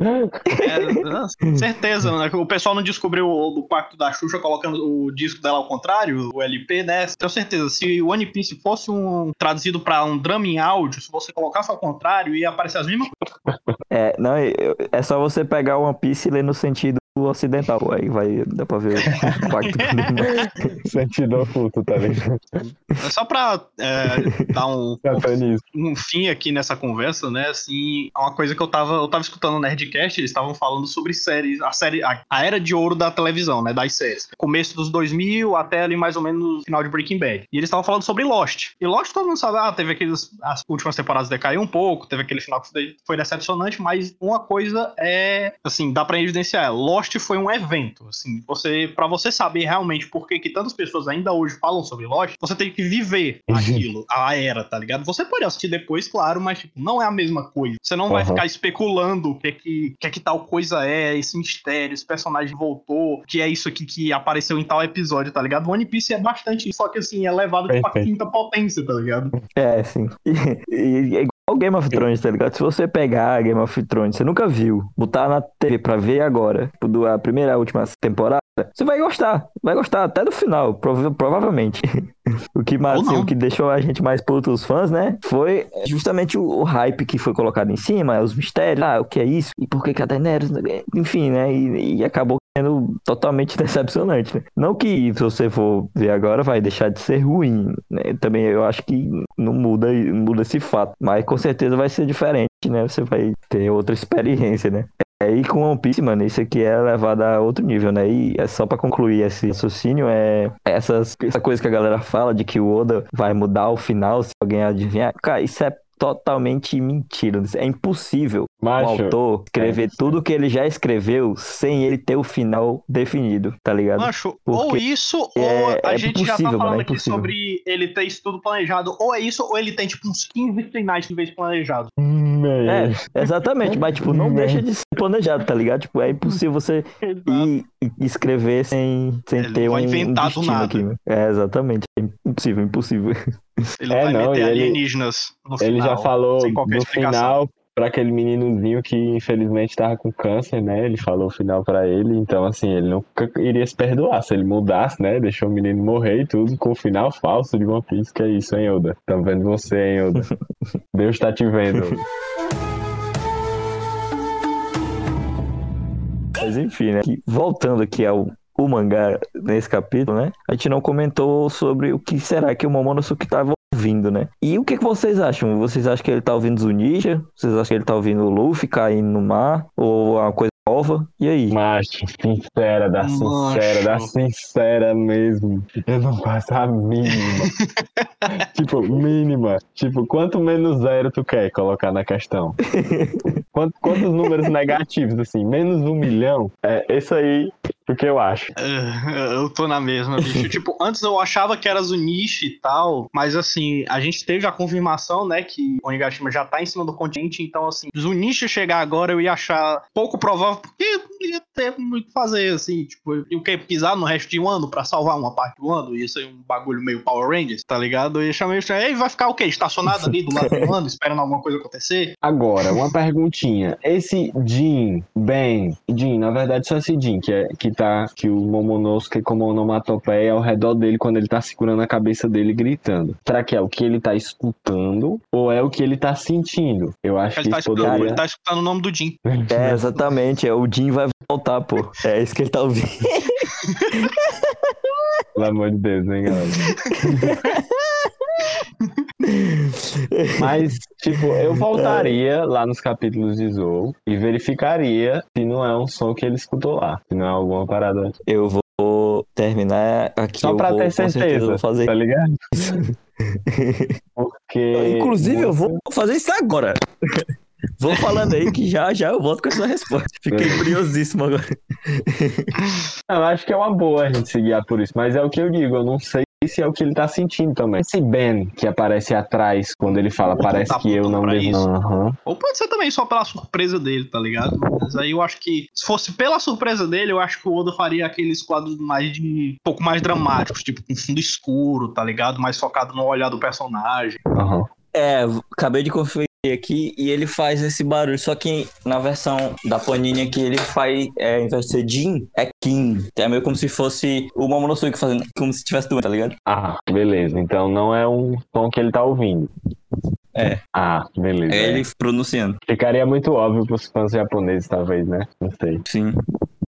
É, certeza, né? O pessoal não descobriu o, o pacto da Xuxa colocando o disco dela ao contrário, o LP, né? Tenho certeza, se o One Piece fosse um traduzido para um drama em áudio, se você colocasse ao contrário, ia aparecer as mesmas coisas. É, não, é só você pegar o One Piece e ler no sentido ocidental. Aí vai, dá pra ver o pacto Sentido oculto, tá ligado? É só pra é, dar um, um, fim aqui nessa conversa, né? Assim, uma coisa que eu tava, eu tava escutando no Nerdcast, eles estavam falando sobre séries, a série, a, a, era de ouro da televisão, né? Das séries. Começo dos 2000 até ali mais ou menos no final de Breaking Bad. E eles estavam falando sobre Lost. E Lost todo mundo sabe, ah, teve aqueles, as últimas temporadas decaiu um pouco, teve aquele final que foi decepcionante, mas uma coisa é, assim, dá pra evidenciar, Lost Lost foi um evento, assim, você para você saber realmente por que, que tantas pessoas ainda hoje falam sobre Lost, você tem que viver uhum. aquilo, a era, tá ligado? Você pode assistir depois, claro, mas tipo, não é a mesma coisa. Você não uhum. vai ficar especulando o que é que, que é que tal coisa é, esse mistério, esse personagem voltou, que é isso aqui que apareceu em tal episódio, tá ligado? One Piece é bastante, só que assim, é levado tipo, a quinta potência, tá ligado? É, sim. E, e, o Game of Thrones, tá ligado? Se você pegar Game of Thrones, você nunca viu, botar na TV pra ver agora, tipo, a primeira e a última temporada, você vai gostar. Vai gostar até do final, prova provavelmente. o, que mais, assim, o que deixou a gente mais puto os fãs, né? Foi justamente o, o, hype que foi colocado em cima, os mistérios, ah, o que é isso? E por que que a Daenerys... Enfim, né? E, e acabou sendo totalmente decepcionante, né? Não que se você for ver agora vai deixar de ser ruim, né? Também eu acho que não muda, muda esse fato, mas com certeza vai ser diferente, né? Você vai ter outra experiência, né? É, e com One Piece, mano, isso aqui é levado a outro nível, né? E é só para concluir esse raciocínio, é essas, essa coisa que a galera fala de que o Oda vai mudar o final se alguém adivinhar. Cara, isso é totalmente mentira. É impossível o Macho, autor escrever é. tudo que ele já escreveu sem ele ter o final definido, tá ligado? Macho, Porque ou isso, é- ou a é gente já tá impossível, falando mano, é aqui sobre ele ter isso tudo planejado. Ou é isso, ou ele tem tipo uns 15 finais de vez planejado. É, exatamente, mas tipo, não Né? deixa de ser planejado, tá ligado? Tipo, é impossível você ir escrever sem, sem Ele ter um, vai um inventar do destino nada. aqui. né? É, exatamente. É impossível, impossível. Ele É, vai não, meter ele- alienígenas no Ele final, já falou no explicação. final pra aquele meninozinho que infelizmente tava com câncer, né? Ele falou o final pra ele, então assim, ele nunca iria se perdoar se ele mudasse, né? Deixou o menino morrer e tudo com o final falso de One Piece, que é isso, hein, Oda? Tamo vendo você, hein, Oda? Deus tá te vendo. Mas enfim, né? Voltando aqui ao o mangá nesse capítulo, né? A gente não comentou sobre o que será que o Momonosuke tava ouvindo, né? E o que, que vocês acham? Vocês acham que ele tá ouvindo Zunisha? Vocês acham que ele tá ouvindo o Luffy caindo no mar? Ou uma coisa nova? E aí? Macho, sincera, da sincera, da Macho. sincera mesmo. Eu não faço a mínima. tipo, mínima. Tipo, quanto menos zero tu quer colocar na questão? Quanto- quantos números negativos, assim? Menos um milhão? É, esse aí, o que eu acho. É, Eu tô na mesma, bicho. tipo, antes eu achava que era Zunichi e tal, mas assim, a gente teve a confirmação, né, que o Onigashima já tá em cima do continente, então assim, Zunichi chegar agora eu ia achar pouco provável, porque não ia ter muito o que fazer, assim, tipo, eu queria pisar no resto de um ano pra salvar uma parte do ano, ia ser um bagulho meio Power Rangers, tá ligado? Eu ia chamar isso, aí vai ficar o quê? Estacionado ali do lado do ano, esperando alguma coisa acontecer? Agora, uma perguntinha. Esse Jin, Ben, Jin, na verdade só esse Jin, que, é, que tá, que o Momonosuke como onomatopeia ao redor dele quando ele tá segurando a cabeça dele gritando. Será que é o que ele tá escutando ou é o que ele tá sentindo? Eu acho Ele que tá, isso escutando, poderia... ele tá escutando o nome do Jim. É, exatamente. É, o Jin vai voltar, pô. É isso que ele tá ouvindo. Pelo amor de Deus, né, galera? Mas, tipo, eu voltaria lá nos capítulos de Zou e verificaria se não é um som que ele escutou lá. Se não é alguma parada. Eu vou terminar aqui. Só eu pra vou, ter certeza, certeza, vou fazer. tá ligado? Porque. Inclusive, eu vou fazer isso agora. Vou falando aí que já já eu volto com essa resposta. Fiquei curiosíssimo agora. Eu acho que é uma boa a gente se guiar por isso, mas é o que eu digo, eu não sei se é o que ele tá sentindo também. Esse Ben que aparece atrás quando ele fala, parece tá que eu não devo. isso. Aham. Ou pode ser também só pela surpresa dele, tá ligado? Mas aí eu acho que, se fosse pela surpresa dele, eu acho que o Oda faria aqueles quadros mais de. um pouco mais dramáticos, tipo com fundo escuro, tá ligado? Mais focado no olhar do personagem. aham. É, acabei de conferir aqui e ele faz esse barulho. Só que na versão da Panini aqui ele faz, é, ao invés de ser Jin, é Kim. É meio como se fosse o Momonosuke fazendo, como se tivesse doendo, tá ligado? Ah, beleza. Então não é um som que ele tá ouvindo. É. Ah, beleza. É é. ele pronunciando. Ficaria muito óbvio pros fãs japoneses, talvez, né? Não sei. Sim.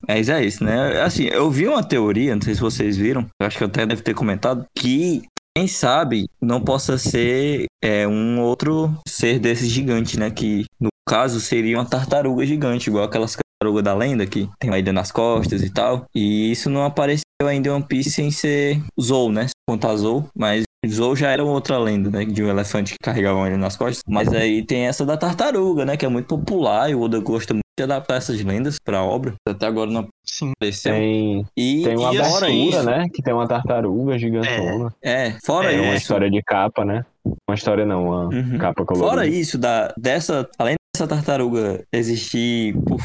Mas é isso, né? Assim, eu vi uma teoria, não sei se vocês viram, eu acho que eu até deve ter comentado, que quem sabe não possa ser é, um outro ser desse gigante, né? Que no caso seria uma tartaruga gigante, igual aquelas tartarugas da lenda que tem uma ilha nas costas e tal. E isso não apareceu ainda em One Piece sem ser Zou, né? Contar Zou, mas Zou já era outra lenda, né? De um elefante que carregava ilha nas costas. Mas aí tem essa da tartaruga, né? Que é muito popular e o Oda gosta muito adaptar essas lendas pra obra. Até agora não Sim. apareceu. Tem, E, tem uma e fora abertura, isso, né? Que tem uma tartaruga gigantona. É, fora É, uma isso. história de capa, né? Uma história não, uma Uhum. capa colorida. Fora isso, da, dessa, além dessa tartaruga existir por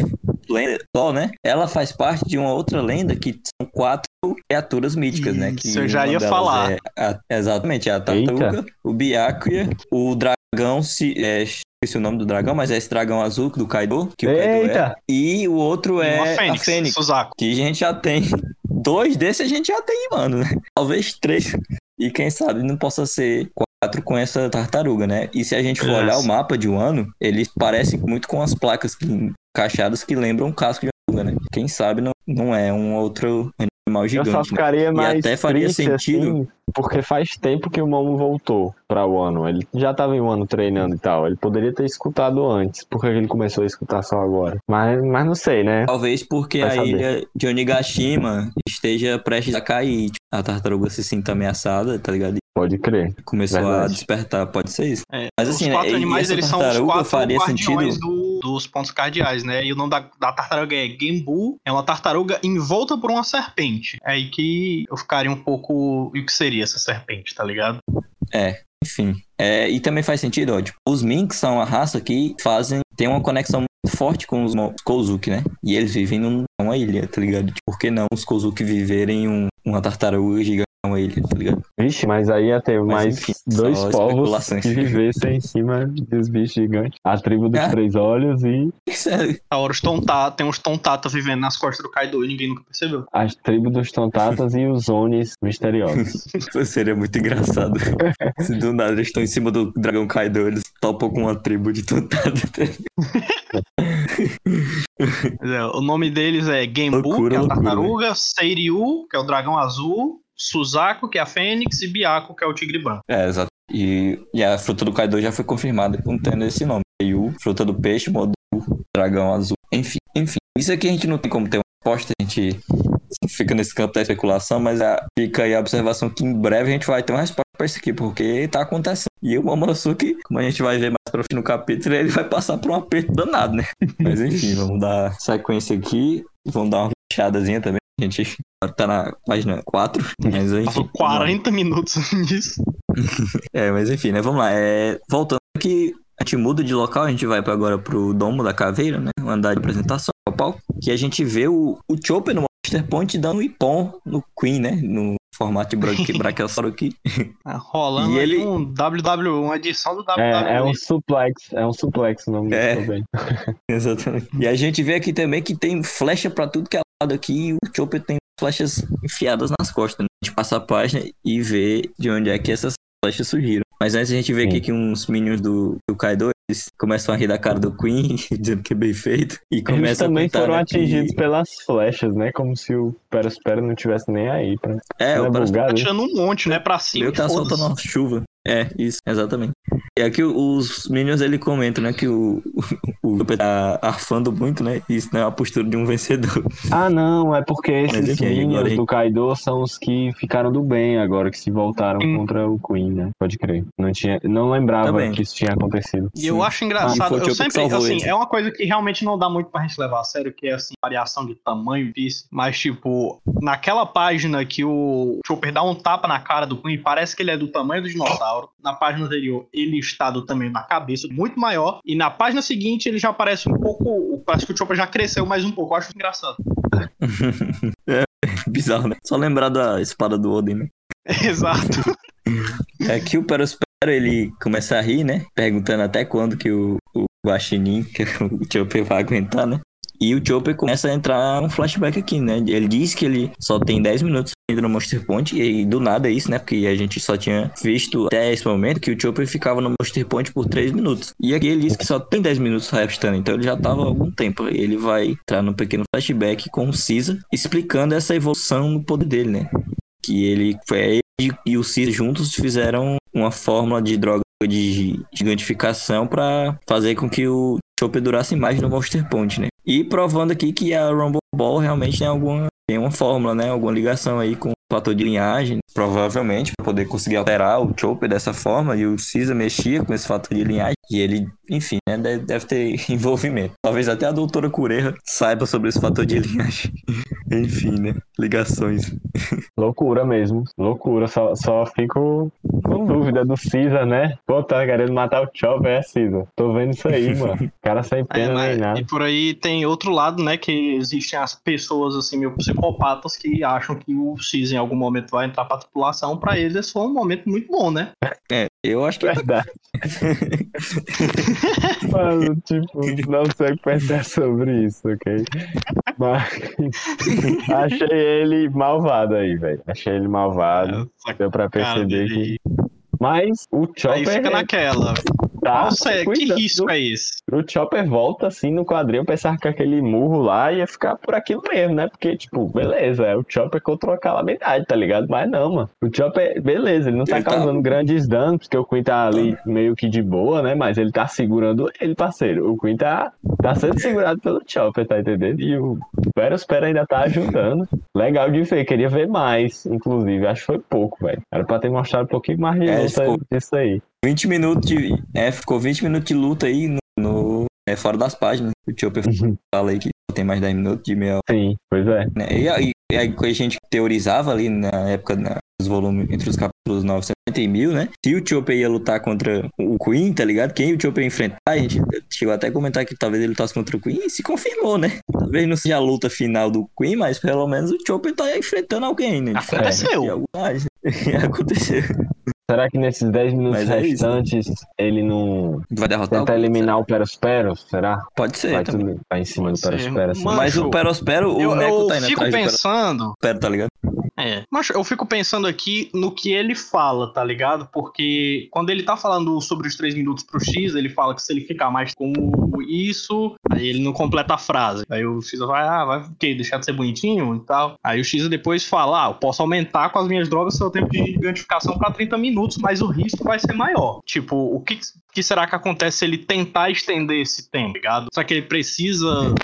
lenda só, né? Ela faz parte de uma outra lenda que são quatro criaturas míticas, né? Que Isso, eu já uma ia falar. é a- exatamente, a tartaruga, o Byakuya, o dragão, se, é, esqueci o nome do dragão, mas é esse dragão azul do Kaido, que o Kaido é. Eita! E o outro é uma a Fênix, Fênix. Suzaku. Que a gente já tem. Dois desses a gente já tem, mano, né? Talvez três. E quem sabe não possa ser quatro com essa tartaruga, né? E se a gente for É. olhar o mapa de um ano, eles parecem muito com as placas que, encaixadas que lembram um casco de tartaruga, né? Quem sabe não, não é um outro animal Eu gigante. só né? ficaria mais até faria sentido. assim, porque faz tempo que o Momo voltou pra Wano. Ele já tava em Wano treinando e tal. Ele poderia ter escutado antes. Por que ele começou a escutar só agora? Mas, mas não sei, né? Talvez porque Vai a saber. ilha de Onigashima esteja prestes a cair. tipo, a tartaruga se sinta ameaçada, tá ligado? Pode crer. Começou a Verdade. despertar, pode ser isso. É, Mas os assim, né, quatro e animais, eles são os quatro faria guardiões sentido? do- dos pontos cardeais, né? E o nome da, da tartaruga é Gembu, é uma tartaruga envolta por uma serpente. É aí que eu ficaria um pouco... E o que seria essa serpente, tá ligado? Enfim. É, e também faz sentido, ó. Tipo, os Minks são uma raça que fazem. tem uma conexão muito forte com os Mo- Kozuki, né? E eles vivem num- numa ilha, tá ligado? Tipo, por que não os Kozuki viverem em um- uma tartaruga gigante ilha, tá ligado? Vixe, mas aí ia ter Mas, mais enfim, dois povos que vivessem em cima dos bichos gigantes. A tribo dos É. três olhos e A hora os Tontata, tem uns Tontata vivendo nas costas do Kaido e ninguém nunca percebeu. a tribo dos Tontatas e os Onis misteriosos. Seria muito engraçado. Se do nada eles estão em cima do dragão Kaido, eles topam com uma tribo de tontada. Mas é, o nome deles é Genbu, Loucura, que é a loucura, tartaruga, Seiryu, que é o dragão azul, Suzaku, que é a fênix, e Byaku, que é o tigre branco. É, exato. E, e a fruta do Kaido já foi confirmada com tendo esse nome. Yu, fruta do peixe, modo dragão azul. Enfim, enfim. Isso aqui a gente não tem como ter uma resposta, a gente fica nesse campo da especulação, mas a- fica aí a observação que em breve a gente vai ter uma resposta pra isso aqui, porque tá acontecendo. E o Momonosuke, como a gente vai ver mais pra fim no capítulo, ele vai passar por um aperto danado, né? Mas enfim, vamos dar sequência aqui, vamos dar uma fechadazinha também. A gente tá na página 4, mas enfim. Passou 40 minutos nisso. É, mas enfim, né? Vamos lá. É, voltando aqui, a gente muda de local, a gente vai pra agora pro Domo da Caveira, né? O andar de apresentação, o palco. Que a gente vê o, o Chopper no Monster Point dando um ipom no Queen, né? No formato de bra Brachiosauro aqui. Tá rolando E ele- um WWE, uma edição do WWE. É, é um suplex, é um suplex o nome É. também. Exatamente. E a gente vê aqui também que tem flecha pra tudo que é aqui e o Chopper tem flechas enfiadas nas costas. Né? A gente passa a página e vê de onde é que essas flechas surgiram. Mas antes a gente vê Sim. aqui que uns minions do, do Kaido eles começam a rir da cara do Queen, dizendo que é bem feito. E Eles começam também a contar, foram né, que- atingidos pelas flechas, né? Como se o Perospero não tivesse nem aí. Pra... É, Não o é Perospero bugado, Tá né? tirando um monte, né, pra cima. meio que tá soltando uma chuva. É, isso, exatamente. E aqui os Minions ele comentam, né, que o, o, o tá arfando muito, né? Isso não é a postura de um vencedor. Ah, não, é porque esses agora minions do Kaido são os que ficaram do bem agora, que se voltaram Sim. contra o Queen, né? Pode crer. Não, tinha, não lembrava Também. que isso tinha acontecido. E eu Sim. acho Ah, engraçado, foi o eu Chopper que sempre, assim, eles. é uma coisa que realmente não dá muito pra gente levar a sério, que é, assim, variação de tamanho disso. Mas, tipo, naquela página que o Chopper dá um tapa na cara do Queen, parece que ele é do tamanho do dinossauro. Na página anterior, ele está do tamanho da cabeça, muito maior. E na página seguinte, ele já parece um pouco, parece que o Chopper já cresceu mais um pouco. Eu acho engraçado. é bizarro, né? Só lembrar da espada do Odin, né? Exato. É que o Perospero ele começa a rir, né? Perguntando até quando que o, o Guaxinim, que o Chopper vai aguentar, né? E o Chopper começa a entrar um flashback aqui, né? Ele diz que ele só tem 10 minutos ainda no Monster Point, e do nada é isso, né? Porque a gente só tinha visto até esse momento que o Chopper ficava no Monster Point por 3 minutos. E aqui ele diz que só tem 10 minutos restando, então ele já tava há algum tempo. Ele vai entrar num pequeno flashback com o Caesar, explicando essa evolução no poder dele, né? Que ele foi ele e o Caesar juntos fizeram uma fórmula de droga de gigantificação para fazer com que o Chopper durasse mais no Monster Point, né? E provando aqui que a Rumble Ball realmente tem alguma tem uma fórmula, né? Alguma ligação aí com o fator de linhagem, provavelmente, para poder conseguir alterar o Chopper dessa forma. E o Caesar mexia com esse fator de linhagem. E ele, enfim, né? Deve, ter envolvimento. Talvez até a doutora Cureja saiba sobre esse fator de linhagem. enfim, né? Ligações. Loucura mesmo. Loucura. Só, só fico com dúvida do Caesar, né? Pô, tá querendo matar o Chopper, é Caesar. Tô vendo isso aí, mano. Cara sem É, pena mas- nem nada. e por aí tem outro lado, né? Que existem as pessoas, assim, meio psicopatas que acham que o em algum momento vai entrar pra tripulação. Pra eles, foi um momento muito bom, né? É, eu acho que Verdade. Mano, tipo, não sei o que pensar sobre isso, ok? Mas achei ele malvado aí, velho. Achei ele malvado. Deu pra perceber que. Mas o aí. Aí Chopper. fica naquela. Tá, Nossa, que risco é esse? O Chopper volta assim no quadril, eu pensava que aquele murro lá ia ficar por aquilo mesmo, né? Porque, tipo, beleza, é o Chopper contra uma calamidade, tá ligado? Mas não, mano. O Chopper, beleza, ele não tá Ele tá- causando grandes danos, porque o Queen tá ali meio que de boa, né? Mas ele tá segurando ele, parceiro. O Queen tá, tá sendo segurado pelo Chopper, tá entendendo? E o Perospera ainda tá ajudando. Legal de ver, queria ver mais, inclusive. Acho que foi pouco, velho. Era pra ter mostrado um pouquinho mais de É, ficou- disso aí. 20 minutos de. É, ficou 20 minutos de luta aí no. no- é, fora das páginas. O Chopper Uhum. fala aí que tem mais 10 minutos de meia hora. Sim, pois é. Né? E aí, e aí a gente teorizava ali na época, na- nos volumes, entre os capítulos 950 e 1000, né? Se o Chopper ia lutar contra o Queen, tá ligado? Quem o Chopper ia enfrentar, a gente chegou até a comentar que talvez ele lutasse contra o Queen e se confirmou, né? Talvez não seja a luta final do Queen, mas pelo menos o Chopper tá enfrentando alguém, né? Aconteceu. Alguma- Aconteceu. Será que nesses 10 minutos Mas é isso. restantes ele não Vai derrotar tenta eliminar o Perospero? Será? Pode ser Vai também. tudo vai em cima Pode do. Perospero assim. Mas o Perospero, o Eu, Neco eu tá indo fico atrás do pensando. Perospero, tá ligado? É, mas eu fico pensando aqui no que ele fala, tá ligado? Porque quando ele tá falando sobre os três minutos pro X, ele fala que se ele ficar mais com isso, aí ele não completa a frase. Aí o X vai, ah, vai o quê? Deixar de ser bonitinho e tal. Aí o X depois fala, ah, eu posso aumentar com as minhas drogas seu tempo de identificação pra 30 minutos, mas o risco vai ser maior. Tipo, o que, que será que acontece se ele tentar estender esse tempo, ligado? Será que ele precisa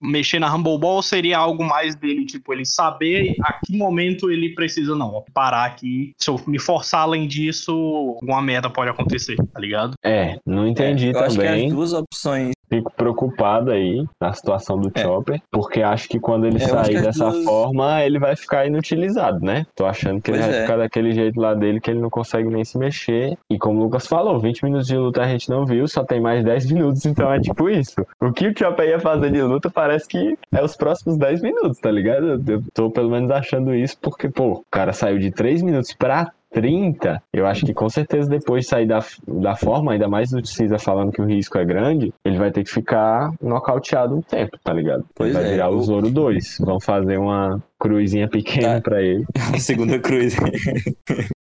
mexer na Humble Ball seria algo mais dele, tipo, ele saber a que momento ele precisa, não, parar aqui. Se eu me forçar além disso, alguma merda pode acontecer, tá ligado? É, não entendi Eu acho que também. as duas opções Fico preocupado aí na situação do É. Chopper, porque acho que quando ele É, sair dessa duas- forma, ele vai ficar inutilizado, né? Tô achando que ele Pois vai é. ficar daquele jeito lá dele que ele não consegue nem se mexer. E como o Lucas falou, 20 minutos de luta a gente não viu, só tem mais 10 minutos, então é tipo isso. O que o Chopper ia fazer de luta parece que é os próximos 10 minutos, tá ligado? Eu tô pelo menos achando isso porque, pô, o cara saiu de 3 minutos pra 30, eu acho que com certeza depois de sair da, da forma, ainda mais o Cisa falando que o risco é grande, ele vai ter que ficar nocauteado um tempo, tá ligado? Pois vai é, virar o o- Zoro 2. Vão fazer uma cruzinha pequena Tá. pra ele. a segunda cruz.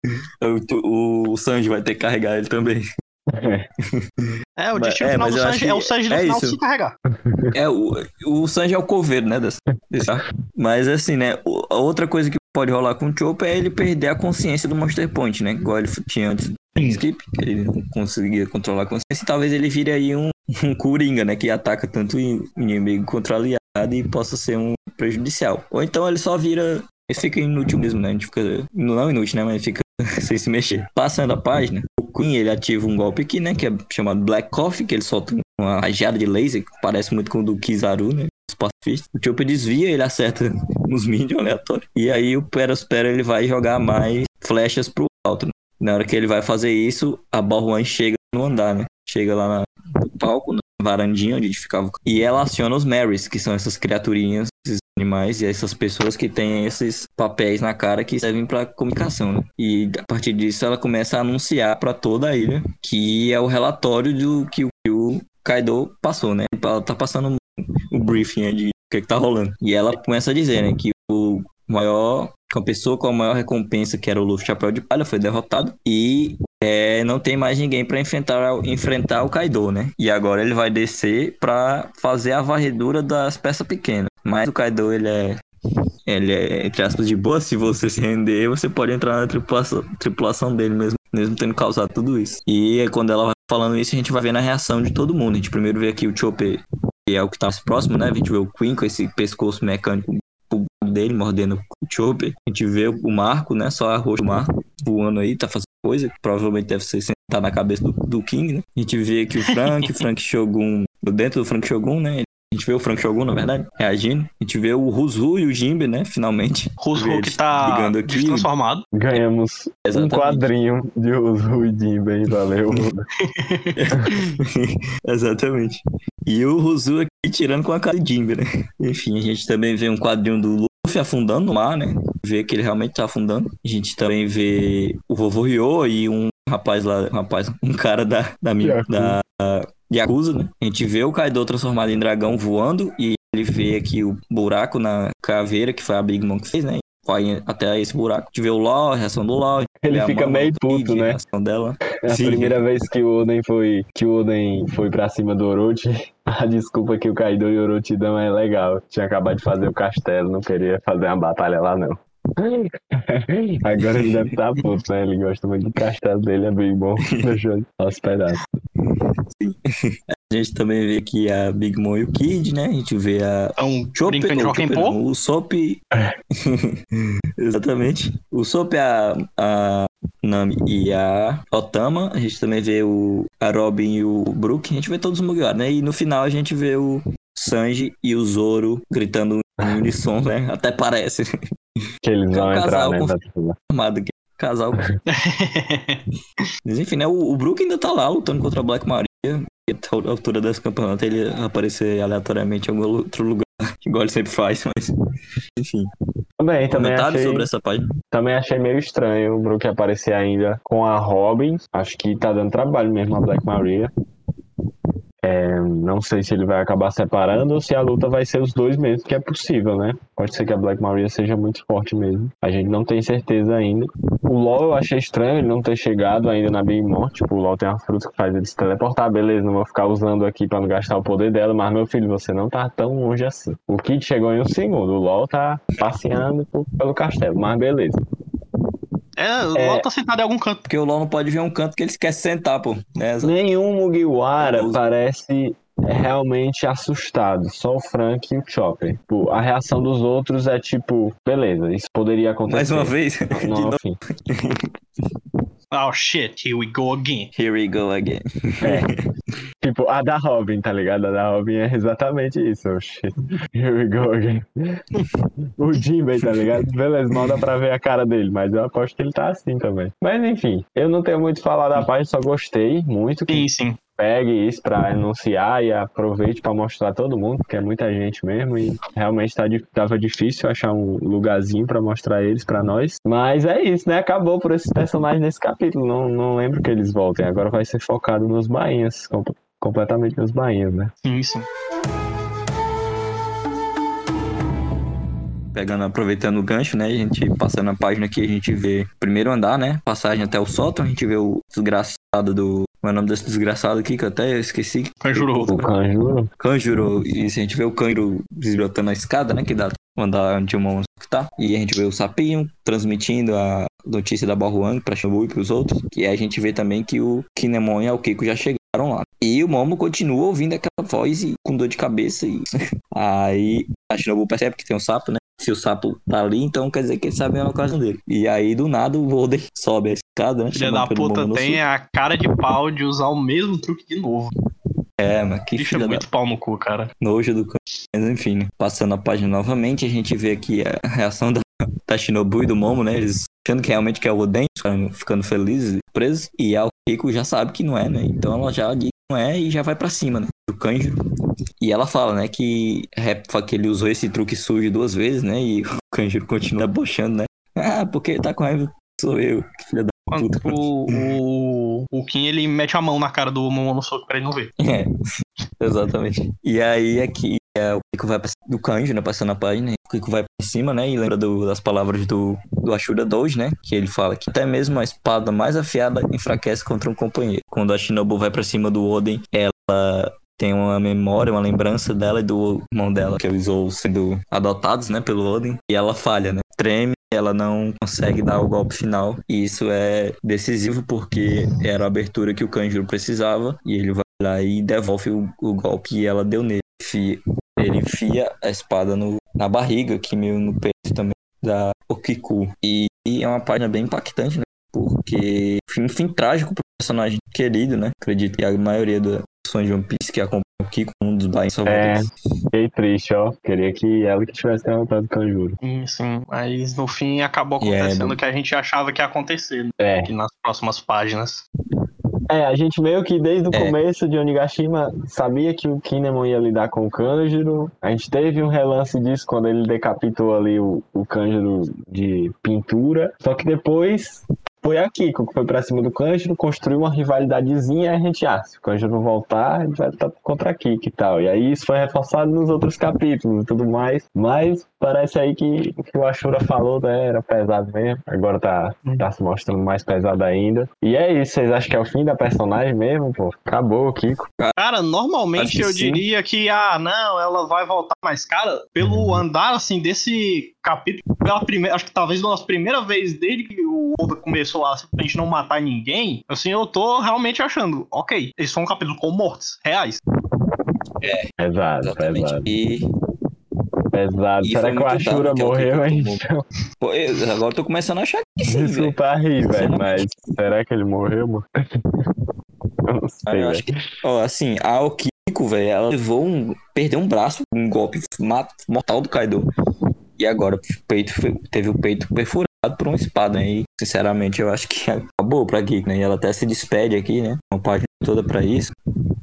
o, o Sanji vai ter que carregar ele também. É, o destino é, final do Sanji é o Sanji no é final isso. se carregar. É, o, o Sanji é o coveiro, né? Desse, desse. Mas assim, né? o- A outra coisa que pode rolar com o Chopper é ele perder a consciência do Monster Point, né? Igual ele tinha antes do Skip, que ele não conseguia controlar a consciência. E talvez ele vire aí um, um Coringa, né? Que ataca tanto inimigo contra aliado e possa ser um prejudicial. Ou então ele só vira. Ele fica inútil mesmo, né? A gente fica. Não inútil, né? Mas ele fica sem se mexer. Passando a página, o Queen ele ativa um golpe aqui, né? Que é chamado Black Coffee, que ele solta uma rajada de laser, que parece muito com o do Kizaru, né? Os pacifistas. O Chopper desvia, ele acerta uns minions aleatórios. E aí o Perospero ele vai jogar mais flechas pro alto. Né? Na hora que ele vai fazer isso, a Balruan chega no andar, né? Chega lá no palco, na varandinha onde ficava. E ela aciona os Marys, que são essas criaturinhas, esses animais e essas pessoas que têm esses papéis na cara que servem pra comunicação, né? E a partir disso ela começa a anunciar pra toda a ilha que é o relatório do que o Kaido passou, né? Ela tá passando o briefing de o que, que tá rolando. E ela começa a dizer, né, que o maior, a pessoa com a maior recompensa, que era o Chapéu de Palha, foi derrotado. E é, não tem mais ninguém pra enfrentar, enfrentar o Kaido, né? E agora ele vai descer pra fazer a varredura das peças pequenas. Mas o Kaido, ele é. Ele é, entre aspas, de boa. Se você se render, você pode entrar na tripulação, tripulação dele mesmo, mesmo tendo causado tudo isso. E quando ela vai falando isso, a gente vai ver na reação de todo mundo. A gente primeiro vê aqui o Chopper, que é o que tá mais próximo, né? A gente vê o Queen com esse pescoço mecânico dele, mordendo o Chopper. A gente vê o Marco, né? Só a roxa do Marco voando aí, tá fazendo coisa, que provavelmente deve ser sentar na cabeça do, do King, né? A gente vê aqui o Frank, Frank Shogun, dentro do Frank Shogun, né? A gente vê o Frank Shogun, na verdade, reagindo. A gente vê o Ruzu e o Jimbe, né? Finalmente. Vê que tá brigando aqui. transformado. Ganhamos Exatamente. um quadrinho de Uso e Jinbei, valeu. Exatamente. E o Ruzu aqui tirando com a cara de Jimbe, né? Enfim, a gente também vê um quadrinho do Luffy afundando no mar, né? Vê que ele realmente tá afundando. A gente também vê o vovô Ryo e um rapaz lá, um rapaz, um cara da, da, mi- Yakuza. da Yakuza, né? A gente vê o Kaido transformado em dragão voando e ele vê aqui o buraco na caveira que foi a Big Mom que fez, né? Vai até esse buraco. A gente vê o Law, a reação do Law. Ele a fica Mama meio do puto, A né? reação dela. A Sim. primeira vez que o Oden foi que o Oden foi pra cima do Orochi, a desculpa que o Kaido e o Orochi dão é legal. Tinha acabado de fazer o castelo, não queria fazer uma batalha lá não. Agora ele deve estar puto, né? Ele gosta muito do castelo dele, é bem bom. Deixou aos pedaços. A gente também vê aqui a Big Mom e o Kid, né? A gente vê a Então, Chopper, brincando de o, rock and Chopper roll. não, o Sop. Exatamente. O Sop, a, a Nami e a Otama. A gente também vê o, a Robin e o Brook. A gente vê todos os Mugiwara, né? E no final a gente vê o Sanji e o Zoro gritando em unissom, né? Até parece Que eles É um vão entrar, casal né? com- da turma. formado aqui. Casal. Mas enfim, né? O, o Brook ainda tá lá lutando contra a Black Maria. E a altura desse campeonato ele aparecer aleatoriamente em algum outro lugar, igual ele sempre faz, mas. Enfim. Também, também achei, sobre essa página. também achei meio estranho o Brook aparecer ainda com a Robin. Acho que tá dando trabalho mesmo a Black Maria. É, não sei se ele vai acabar separando ou se a luta vai ser os dois mesmo, que é possível, né? Pode ser que a Black Maria seja muito forte mesmo. A gente não tem certeza ainda. O LoL eu achei estranho ele não ter chegado ainda na Big Mom. Tipo, o LoL tem uma fruta que faz ele se teleportar. Beleza, não vou ficar usando aqui pra não gastar o poder dela. Mas, meu filho, você não tá tão longe assim. O Kid chegou em um segundo. O LoL tá passeando pelo castelo. Mas beleza. É, o É. LOL tá sentado em algum canto. Porque o LOL não pode ver um canto que eles querem sentar, pô. Né? Nenhum Mugiwara parece realmente assustado. Só o Frank e o Chopper. Tipo, a reação dos outros é tipo, beleza, isso poderia acontecer. Mais uma vez. De Não, novo. enfim. Oh shit, here we go again. Here we go again. É. tipo, a da Robin, tá ligado? A da Robin é exatamente isso. Oh, shit. Here we go again. o Jinbei, tá ligado? Beleza, mal dá pra ver a cara dele, mas eu aposto que ele tá assim também. Mas enfim, eu não tenho muito a falar da página, só gostei muito que Sim, sim. Pegue isso pra anunciar e aproveite pra mostrar a todo mundo, porque é muita gente mesmo e realmente tá, tava difícil achar um lugarzinho pra mostrar eles pra nós. Mas é isso, né? Acabou por esses personagens nesse capítulo. Não, não lembro que eles voltem. Agora vai ser focado nos bainhas, com- completamente nos bainhas, né? Sim, sim. Pegando, aproveitando o gancho, né? A gente passando a página aqui, a gente vê o primeiro andar, né? Passagem até o sótão, a gente vê o desgraçado do. Qual é o nome desse desgraçado aqui que eu até esqueci? Kanjuro. O Kanjuro. Kanjuro. E se a gente vê o Kanjuro desbrotando a escada, né? Que dá o andar onde o monstro tá. E a gente vê o Sapinho transmitindo a notícia da Bahuang pra Shabu e pros outros. E aí a gente vê também que o Kinemon e o Kiko já chegaram lá. E o Momo continua ouvindo aquela voz e, com dor de cabeça. E aí a Shinobu percebe que tem um sapo, né? Se o sapo tá ali, então quer dizer que ele sabe a ocasião dele. E aí, do nada, o Oden sobe a escada, né? Filha da puta tem a cara de pau de usar o mesmo truque de novo. É, mas que Bicho é filha da muito pau no cu, cara. nojo do cão. Mas enfim, né? passando a página novamente, a gente vê aqui a reação da, da Shinobu e do Momo, né? Eles achando que realmente que é o Oden, ficando, ficando felizes e presos. E a Kiko já sabe que não é, né? Então ela já diz que não é e já vai pra cima, né? Do Kanjo. E ela fala, né, que, que ele usou esse truque sujo duas vezes, né? E o Kanjuro continua debochando, né? Ah, porque ele tá com raiva, sou eu, que filha da puta. o, o, o Kim ele mete a mão na cara do Momonosuke pra ele não ver. É, exatamente. E aí aqui é, o Kiko vai pra, do Kanjo, né? Passando a página. O Kiko vai pra cima, né? E lembra do- das palavras do, do Ashura Doji, né? Que ele fala que até mesmo a espada mais afiada enfraquece contra um companheiro. Quando a Shinobu vai pra cima do Oden, ela tem uma memória, uma lembrança dela e do irmão dela, que eles ou sendo adotados, né? Pelo Oden. E ela falha, né? Treme. Ela não consegue dar o golpe final. E isso é decisivo porque era a abertura que o Kanjuro precisava. E ele vai lá e devolve o, o golpe que ela deu nele. Ele enfia a espada no, na barriga, aqui meio no peito também, da Okiku. E, e é uma página bem impactante, né? Porque fim, fim trágico pro personagem querido, né? Acredito que a maioria dos fãs de One Piece que acompanham o Kiko, um dos bains favoritos. Fiquei triste, ó. Queria que ela que tivesse derrotado o Kanjuro. Sim, sim. Mas no fim acabou é acontecendo o que a gente achava que ia acontecer né? É. aqui nas próximas páginas. É, a gente meio que desde o É. começo de Onigashima sabia que o Kinemon ia lidar com o Kanjuro. A gente teve um relance disso quando ele decapitou ali o, o Kanjuro de pintura. Só que depois foi a Kiko, que foi pra cima do Kanjuro, construiu uma rivalidadezinha, e a gente, ah, se o Kanjuro voltar, a gente vai estar contra a Kiko e tal. E aí isso foi reforçado nos outros capítulos e tudo mais. Mas parece aí que o que o Ashura falou, né, era pesado mesmo. Agora tá, tá se mostrando mais pesado ainda. E é isso, vocês acham que é o fim da personagem mesmo, pô? Acabou o Kiko. Cara, normalmente eu sim. diria que, ah, não, ela vai voltar, mas, cara, pelo andar, assim, desse capítulo, pela primeira, acho que talvez pela primeira vez desde que o Oda começou a simplesmente não matar ninguém, assim, eu tô realmente achando, ok, esse foi um capítulo com mortes reais. Pesado, Exatamente. pesado. E Pesado. E Será que o Ashura é morreu, hein? tomou. pô, eu- agora eu tô começando a achar que sim. Desculpa a rir, velho, mas será que ele morreu, mano? Eu não Ah, sei, acho que, ó, assim, a Okiko, velho, ela levou um. Perdeu um braço, um golpe mortal do Kaido. E agora o peito foi- teve o peito perfurado por uma espada? E, sinceramente, eu acho que acabou pra Kiko, né? E ela até se despede aqui, né? Uma página toda pra isso.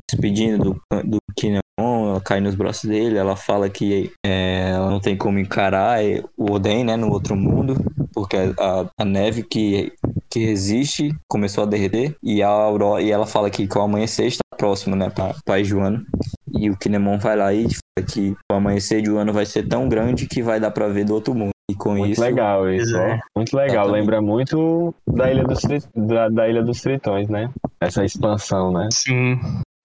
Despedindo do, do Kinemon, ela cai nos braços dele, ela fala que é, ela não tem como encarar o Oden, né? No outro mundo, porque a, a neve que que resiste começou a derreter e a aurora e ela fala que, que o amanhecer está próximo, né, para pai Joano. E o Kinemon vai lá e fala que o amanhecer de Joano vai ser tão grande que vai dar para ver do outro mundo. E com Muito isso, legal isso, é. ó. Muito legal. Exatamente. Lembra muito da Ilha, dos, da, da Ilha dos Tritões, né? Essa expansão, né? Sim.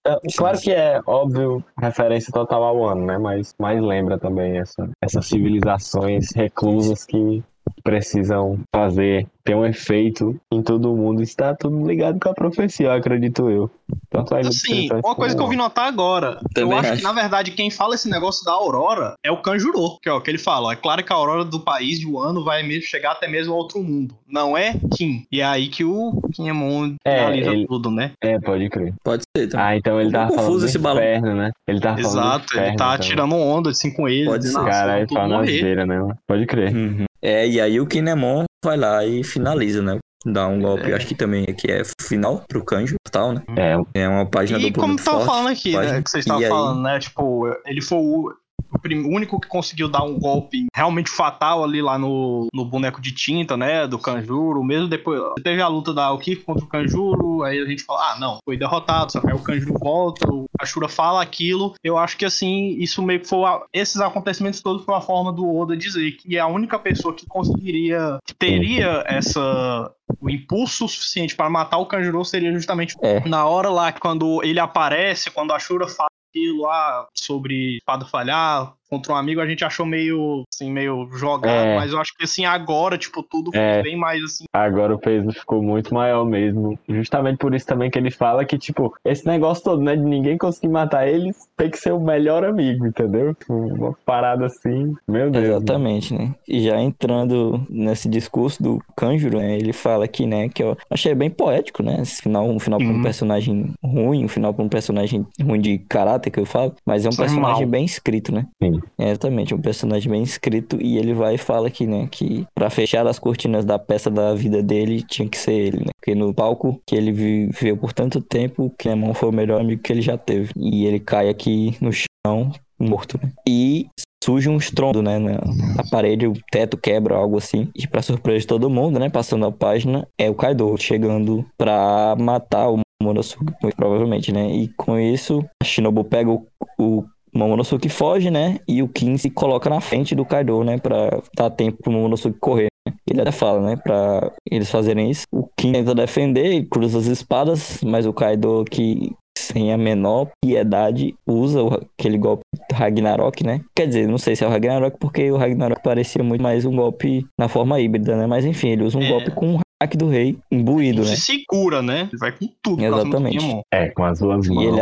É, Claro que é óbvio referência total ao ano, né? Mas, mas lembra também essa, essas civilizações reclusas que precisam fazer, ter um efeito em todo mundo. Está tudo ligado com a profecia, eu acredito eu. Tanto dos Assim, uma coisa que eu vi notar agora, eu Também acho, acho. que, na verdade, quem fala esse negócio da Aurora é o Kanjuro, que é o que ele fala. É claro que a Aurora do país de Wano vai mesmo chegar até mesmo ao outro mundo. Não é Kim. E é aí que o Kinemon É, finaliza ele- tudo, né? É, pode crer. pode ser também. Ah, então ele tava falando esse balão. inferno, né? Ele do Exato, ele inferno, tá então. tirando onda assim com ele, Pode ser. vão tudo fala na né? Pode crer. Uhum. É, e aí o Kinemon vai lá e finaliza, né? Dá um golpe, É. acho que também aqui é final pro Kanjo, tal, né? É, É uma página E dupla como muito tava forte. falando aqui, página. né? Que vocês E estavam aí- falando, né? Tipo, ele foi o, o prim- o único que conseguiu dar um golpe realmente fatal ali lá no, no boneco de tinta, né? Do Kanjuro. Mesmo depois. Teve a luta da Okiko contra o Kanjuro. Aí a gente fala, ah, não, foi derrotado. Só que aí o Kanjuro volta, o Ashura fala aquilo. Eu acho que assim, isso meio que foi. a- esses acontecimentos todos foi uma forma do Oda dizer que a única pessoa que conseguiria. que teria essa. O impulso suficiente para matar o Kanjuro seria justamente É. na hora lá, quando ele aparece, quando a Shura fala aquilo lá sobre espada falhar contra um amigo, a gente achou meio, assim, meio jogado, É. mas eu acho que, assim, agora, tipo, tudo É. foi bem mais, assim, agora o peso ficou muito maior mesmo. Justamente por isso também que ele fala que, tipo, esse negócio todo, né, de ninguém conseguir matar eles, tem que ser o melhor amigo, entendeu? Tipo, Uma parada assim, meu Deus. Exatamente, né? E já entrando nesse discurso do Kanjuro, né, ele fala aqui, né, que eu achei bem poético, né? Esse final, um final pra um Uhum. personagem ruim, um final pra um personagem ruim de caráter que eu falo, mas é um Isso é personagem mal. bem escrito, né? Sim. É, exatamente, um personagem bem escrito e ele vai e fala aqui, né, que pra fechar as cortinas da peça da vida dele tinha que ser ele, né? Porque no palco que ele viveu por tanto tempo, o Clemon foi o melhor amigo que ele já teve. E ele cai aqui no chão morto, né? E surge um estrondo, né, na, parede, o teto quebra, algo assim. E pra surpresa de todo mundo, né, passando a página, é o Kaido chegando pra matar o Momonosuke, muito provavelmente, né? E com isso, a Shinobu pega o, o Momonosuke foge, né? E o Kin se coloca na frente do Kaido, né? Pra dar tempo pro Momonosuke correr. né? Ele até fala, né? Pra eles fazerem isso. O Kin tenta defender, cruza as espadas, mas o Kaido que sem a menor piedade usa aquele golpe Ragnarok, né? Quer dizer, não sei se é o Ragnarok, porque o Ragnarok parecia muito mais um golpe na forma híbrida, né? Mas enfim, ele usa um É. golpe com o hack do rei imbuído, né? se segura, né? Ele vai com tudo Exatamente. É, com as duas E mãos. ele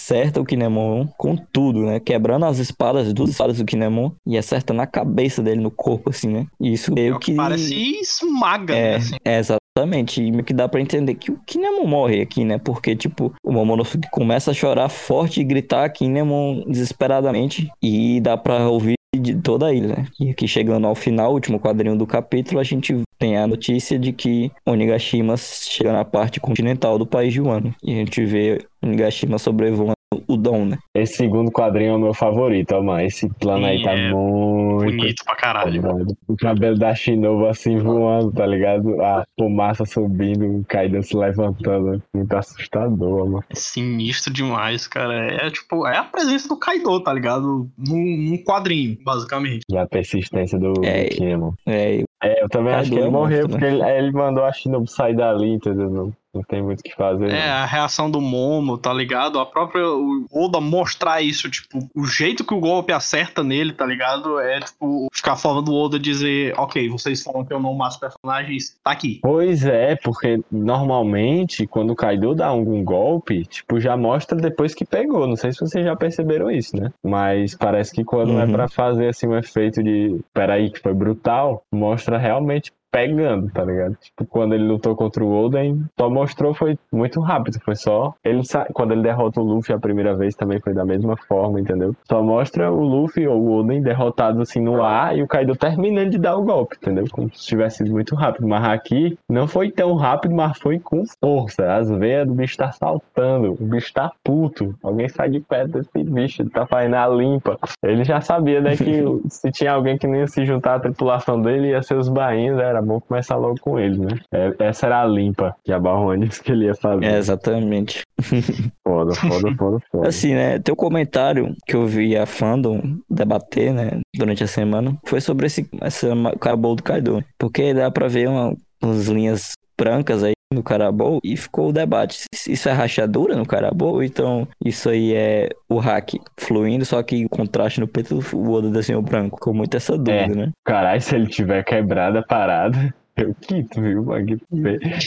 acerta o Kinemon com tudo, né? Quebrando as espadas, as duas espadas do Kinemon e acerta na cabeça dele, no corpo, assim, né? E isso meio que. Parece esmaga, né? É, Assim. é, exatamente. E meio que dá pra entender que o Kinemon morre aqui, né? Porque, tipo, o Momonosuke começa a chorar forte e gritar Kinemon desesperadamente. E dá pra ouvir de toda a ilha, né? E aqui chegando ao final, último quadrinho do capítulo, a gente tem a notícia de que Onigashima chega na parte continental do país de Wano. E a gente vê Onigashima sobrevoando o dom, né? Esse segundo quadrinho é o meu favorito, ó, mano. Esse plano aí tá é muito. Bonito pra caralho. Mano, O cabelo da Shinobu assim voando, tá ligado? A fumaça subindo, o Kaido se levantando. Muito assustador, mano. É sinistro demais, cara. É tipo, é a presença do Kaido, tá ligado? Num, num quadrinho, basicamente. E a persistência do, É. do Kinemon. É, É, eu também acho que ele é morreu, monstro, porque ele, ele mandou a Shinobu sair dali, entendeu? Não, tem muito o que fazer. É, não. a reação do Momo, tá ligado? A própria. O Oda mostrar isso, tipo, o jeito que o golpe acerta nele, tá ligado? É, tipo, ficar a forma do Oda dizer, ok, vocês falam que eu não mato personagens, tá aqui. Pois é, porque normalmente quando o Kaido dá algum golpe, tipo, já mostra depois que pegou. Não sei se vocês já perceberam isso, né? Mas parece que quando é Uhum. pra fazer assim um efeito de, peraí, que foi brutal, mostra realmente pegando, tá ligado? Tipo, quando ele lutou contra o Oden, só mostrou foi muito rápido, foi só ele sa... quando ele derrota o Luffy a primeira vez também foi da mesma forma, entendeu? Só mostra o Luffy ou o Oden derrotado assim no ar e o Kaido terminando de dar o golpe, entendeu? Como se tivesse sido muito rápido, mas aqui não foi tão rápido, mas foi com força. As veias do bicho tá saltando, o bicho tá puto. Alguém sai de perto desse bicho, ele tá fazendo a limpa. Ele já sabia, né, que se tinha alguém que não ia se juntar à tripulação dele, ia ser os bainhos, era bom começar logo com eles, né? É- essa era a limpa que a Barron disse que ele ia fazer. é, exatamente. Foda, foda, foda, foda. Assim, né? Teu comentário que eu vi a fandom debater, né? Durante a semana, foi sobre esse essa ma- Carabou do Kaido. Porque dá pra ver uma, umas linhas brancas aí no Carabou e ficou o debate. Isso é rachadura no Carabou? Ou então isso aí é o hack fluindo, só que o contraste no peito o Oda desenhou branco. Ficou muito essa dúvida, né? Caralho, se ele tiver quebrado a parada, eu quito, viu? mano?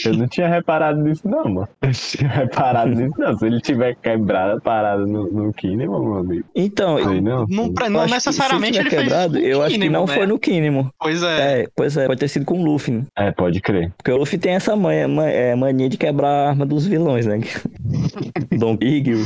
Eu não tinha reparado nisso, não, mano. Eu não tinha reparado nisso, não. Se ele tiver quebrado a parada no, no Kinemon, meu amigo. Então, eu não. Não, acho não necessariamente tiver ele quebrado, fez. eu acho que não foi no Kinemon. Pois é. É, pois é, pode ter sido com o Luffy, né? É, pode crer. Porque o Luffy tem essa manha, ma- é, mania de quebrar a arma dos vilões, né? Don Big, o,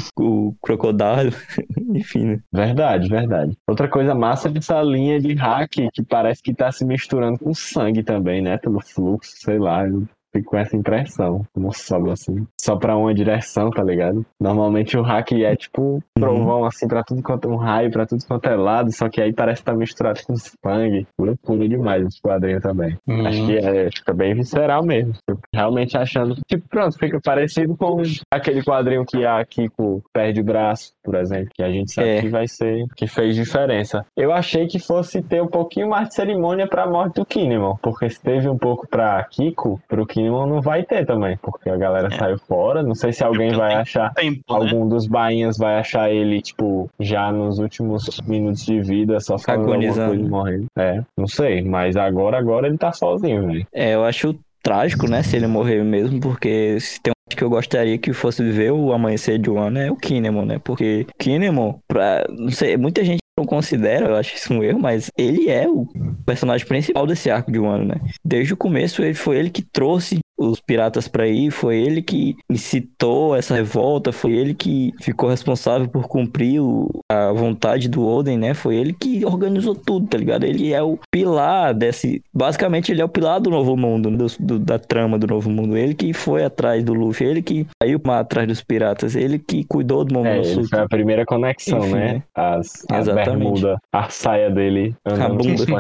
o Crocodile, enfim, né? Verdade, verdade. Outra coisa massa é essa linha de hack que parece que tá se misturando com sangue também, né? Pelo fluxo, sei lá. Eu fico com essa impressão. Como sobe assim. Só pra uma direção, tá ligado? Normalmente o hack é tipo um trovão assim pra tudo quanto um raio, pra tudo quanto é lado. Só que aí parece que tá misturado com sangue. Loucura demais esse quadrinho também. Uhum. Acho que é, fica bem visceral mesmo. Realmente achando. Tipo, pronto, fica parecido com aquele quadrinho que a Kiko perde o braço, por exemplo. Que a gente sabe É. que vai ser. Que fez diferença. Eu achei que fosse ter um pouquinho mais de cerimônia pra morte do Kinemon. Porque se teve um pouco pra Kiko, pro Kinemon não vai ter também. Porque a galera É. saiu fora. Não sei se alguém vai achar. Tempo, né? Algum dos bainhas vai achar ele, tipo, já nos últimos minutos de vida, só Agonizando. coisa e morrendo. É, não sei, mas agora, agora ele tá sozinho, velho. É, eu acho trágico, né, se ele morrer mesmo, porque se tem um que eu gostaria que fosse ver o amanhecer de Wano é o Kinemon, né? Porque Kinemon, pra, não sei, muita gente não considera, eu acho isso um erro, mas ele é o personagem principal desse arco de Wano, né? Desde o começo ele foi ele que trouxe os piratas pra ir, foi ele que incitou essa revolta, foi ele que ficou responsável por cumprir o- a vontade do Oden, né? Foi ele que organizou tudo, tá ligado? Ele é o pilar desse. Basicamente, ele é o pilar do novo mundo, do- do- da trama do novo mundo. Ele que foi atrás do Luffy, ele que saiu atrás dos piratas, ele que cuidou do É, ele Momonosuke. foi a primeira conexão, Enfim, né? né? As, a bermuda, a saia dele andando bunda. com.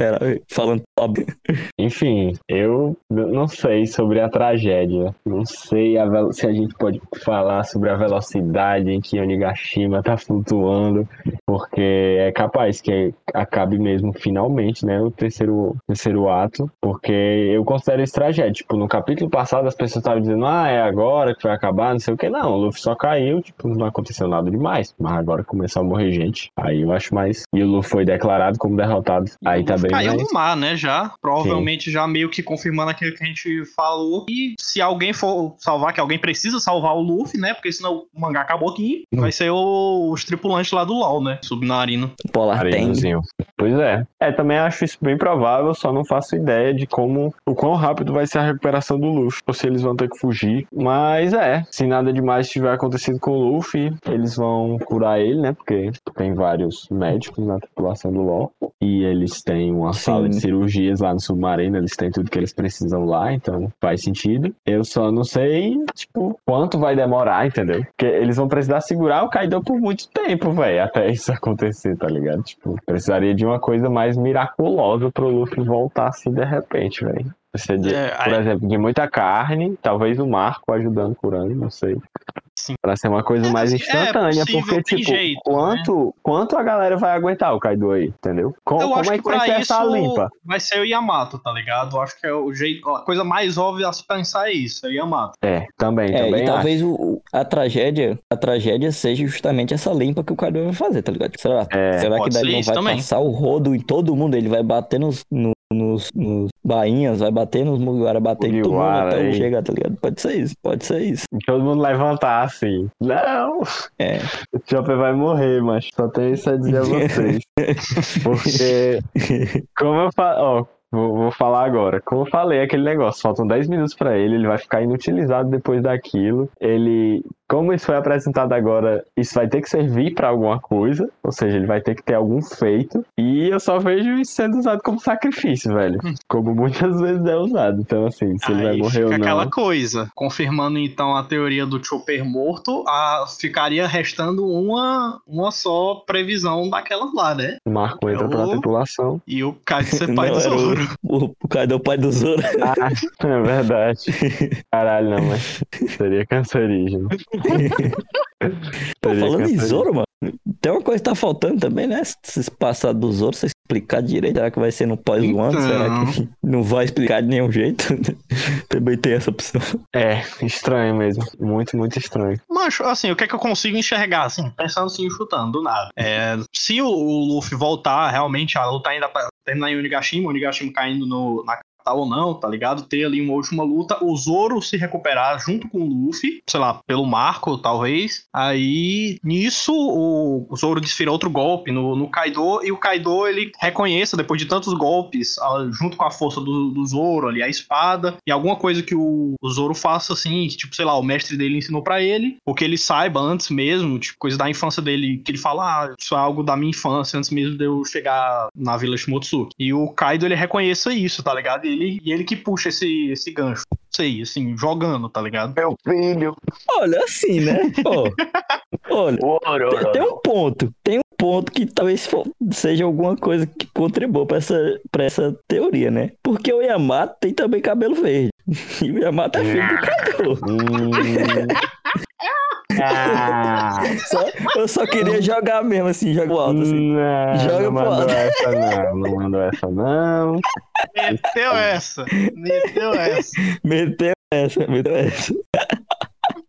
Era, falando óbvio. Enfim, eu não sei sobre a tragédia. Não sei a se a gente pode falar sobre a velocidade em que Onigashima tá flutuando, porque é capaz que acabe mesmo finalmente, né? O terceiro, terceiro ato, porque eu considero isso tragédia. Tipo, no capítulo passado as pessoas estavam dizendo, ah, é agora que vai acabar, não sei o que. Não, o Luffy só caiu, tipo, não aconteceu nada demais. Mas agora começou a morrer gente. Aí eu acho mais. E o Luffy foi declarado como derrotado. Aí tá bem Caiu mais. no mar, né? Já. Provavelmente já meio que confirmando aquilo que a gente falou. E se alguém for salvar, que alguém precisa salvar o Luffy, né? Porque senão o mangá acabou aqui. Hum. Vai ser o- os tripulantes lá do LOL, né? Submarino. Polar Tang. Arenozinho. Pois é. É, também acho isso bem provável, só não faço ideia de como, o quão rápido vai ser a recuperação do Luffy, ou se eles vão ter que fugir. Mas é, se nada demais tiver acontecido com o Luffy, eles vão curar ele, né? Porque tem vários médicos na tripulação do LoL. e eles têm uma Sim. sala de cirurgias lá no submarino, eles têm tudo que eles precisam lá, então faz sentido. Eu só não sei, tipo, quanto vai demorar, entendeu? Porque eles vão precisar segurar o Kaido por muito tempo, velho, até isso acontecer, tá ligado? Tipo, precisaria de uma coisa mais miraculosa pro Luffy voltar assim de repente, velho. Precisa de, É, por aí- exemplo, de muita carne, talvez o Marco ajudando curando, não sei. Sim. Pra ser uma coisa É, mais é instantânea, possível, porque, tipo, jeito, quanto, quanto a galera vai aguentar o Kaido aí, entendeu? Com- Eu como acho é que que vai ser essa limpa? vai ser o Yamato, tá ligado? Eu acho que é o jeito, a coisa mais óbvia a se pensar é isso, é o Yamato. É, também, É, também e talvez o, a tragédia, a tragédia seja justamente essa limpa que o Kaido vai fazer, tá ligado? Será, É, será que daí não vai também. passar o rodo em todo mundo? Ele vai bater nos, no- nos, nos bainhas, vai bater nos Mugiwara, bater em todo mundo até ele chegar, tá ligado? Pode ser isso, pode ser isso. Todo mundo levantar assim. Não! É. O Chopper vai morrer, mas só tenho isso a dizer a vocês. Porque, como eu falo, ó, vou, vou falar agora. Como eu falei, aquele negócio, faltam 10 minutos pra ele, ele vai ficar inutilizado depois daquilo. Ele, como isso foi apresentado agora, isso vai ter que servir pra alguma coisa, ou seja, ele vai ter que ter algum feito. E eu só vejo isso sendo usado como sacrifício, velho. Como muitas vezes é usado. Então, assim, se ele vai Aí morrer ou não. aquela coisa. Confirmando então a teoria do Chopper morto, a, ficaria restando uma, uma só previsão daquelas lá, né? O Marco entra pra Eu- tripulação. E o Kaido ser pai Não, do Zoro. O, o Kaido é o pai do Zoro. Ah, é verdade. Caralho, não, mas seria cancerígeno. Pô, Seria falando em cancerígeno. Zoro, mano, tem uma coisa que tá faltando também, né? Esse passado do Zoro, você explicar direito. Será que vai ser no pós-one? Então. Será que não vai explicar de nenhum jeito? também tem essa opção. É, estranho mesmo. Muito, muito estranho. Mas, assim, o que é que eu consigo enxergar, assim, pensando assim, chutando, do nada. É, se o, o Luffy voltar, realmente, a luta ainda pra terminar em Onigashima, o Onigashima caindo no, na ou não, tá ligado? Ter ali uma última luta, o Zoro se recuperar junto com o Luffy, sei lá, pelo Marco, talvez. Aí, nisso, o, Zoro desfira outro golpe no, no Kaido, e o Kaido, ele reconheça, depois de tantos golpes, junto com a força do, do Zoro ali, a espada, e alguma coisa que o, o Zoro faça, assim, que, tipo, sei lá, o mestre dele ensinou pra ele, ou que ele saiba antes mesmo, tipo, coisa da infância dele, que ele fala, ah, isso é algo da minha infância, antes mesmo de eu chegar na Vila Shimotsuki. E o Kaido, ele reconheça isso, tá ligado? E ele, e ele que puxa esse, esse gancho. Sei, assim, jogando, tá ligado? Meu filho. Olha, assim, né? Pô, olha, tem, tem um ponto. Tem um ponto que talvez seja alguma coisa que contribua pra essa, pra essa teoria, né? Porque o Yamato tem também cabelo verde. E o Yamato é filho do Kaido. Ah, Só- eu só queria jogar mesmo, assim, jogo alto, assim. não, Joga não pro mandou alto. essa não, não mandou essa não. Meteu essa! Meteu essa! Meteu essa, meteu essa.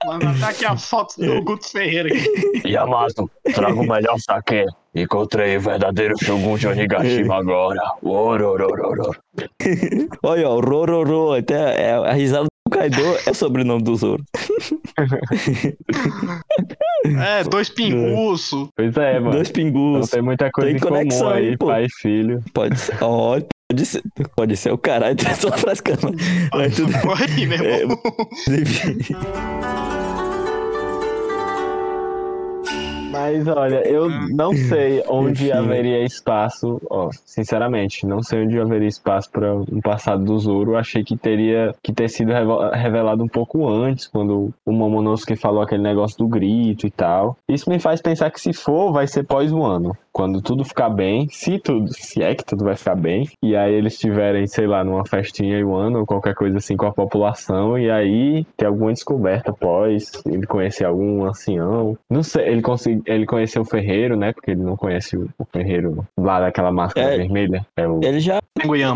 Mano, tá aqui a foto do Guto Ferreira aqui. Yamato, traga o melhor saque. Encontrei o verdadeiro Shogun de Onigashima agora. Ororororor. Olha, o Rororo, até é, a risada do Kaido é o sobrenome do Zoro. É, dois pinguços. Pois é, mano. Dois Então pingus. tem muita coisa Tem em comum conexão aí, aí, pô. pai e filho. Pode ser. Ó, pode ser. Pode ser o caralho, tá só frescando. Mas tudo aí, meu É, irmão. enfim. Mas olha, eu não sei onde haveria espaço, ó, sinceramente, não sei onde haveria espaço para um passado do Zoro. Achei que teria que ter sido revelado um pouco antes, quando o Momonosuke falou aquele negócio do grito e tal. Isso me faz pensar que se for, vai ser pós um ano. Quando tudo ficar bem, se tudo, se é que tudo vai ficar bem, e aí eles estiverem, sei lá, numa festinha em um ano ou qualquer coisa assim com a população, e aí ter alguma descoberta pós, ele conhecer algum ancião. Não sei, ele, consegui, ele conheceu o Ferreiro, né? Porque ele não conhece o, o Ferreiro lá daquela máscara É. vermelha. É o... Eles já,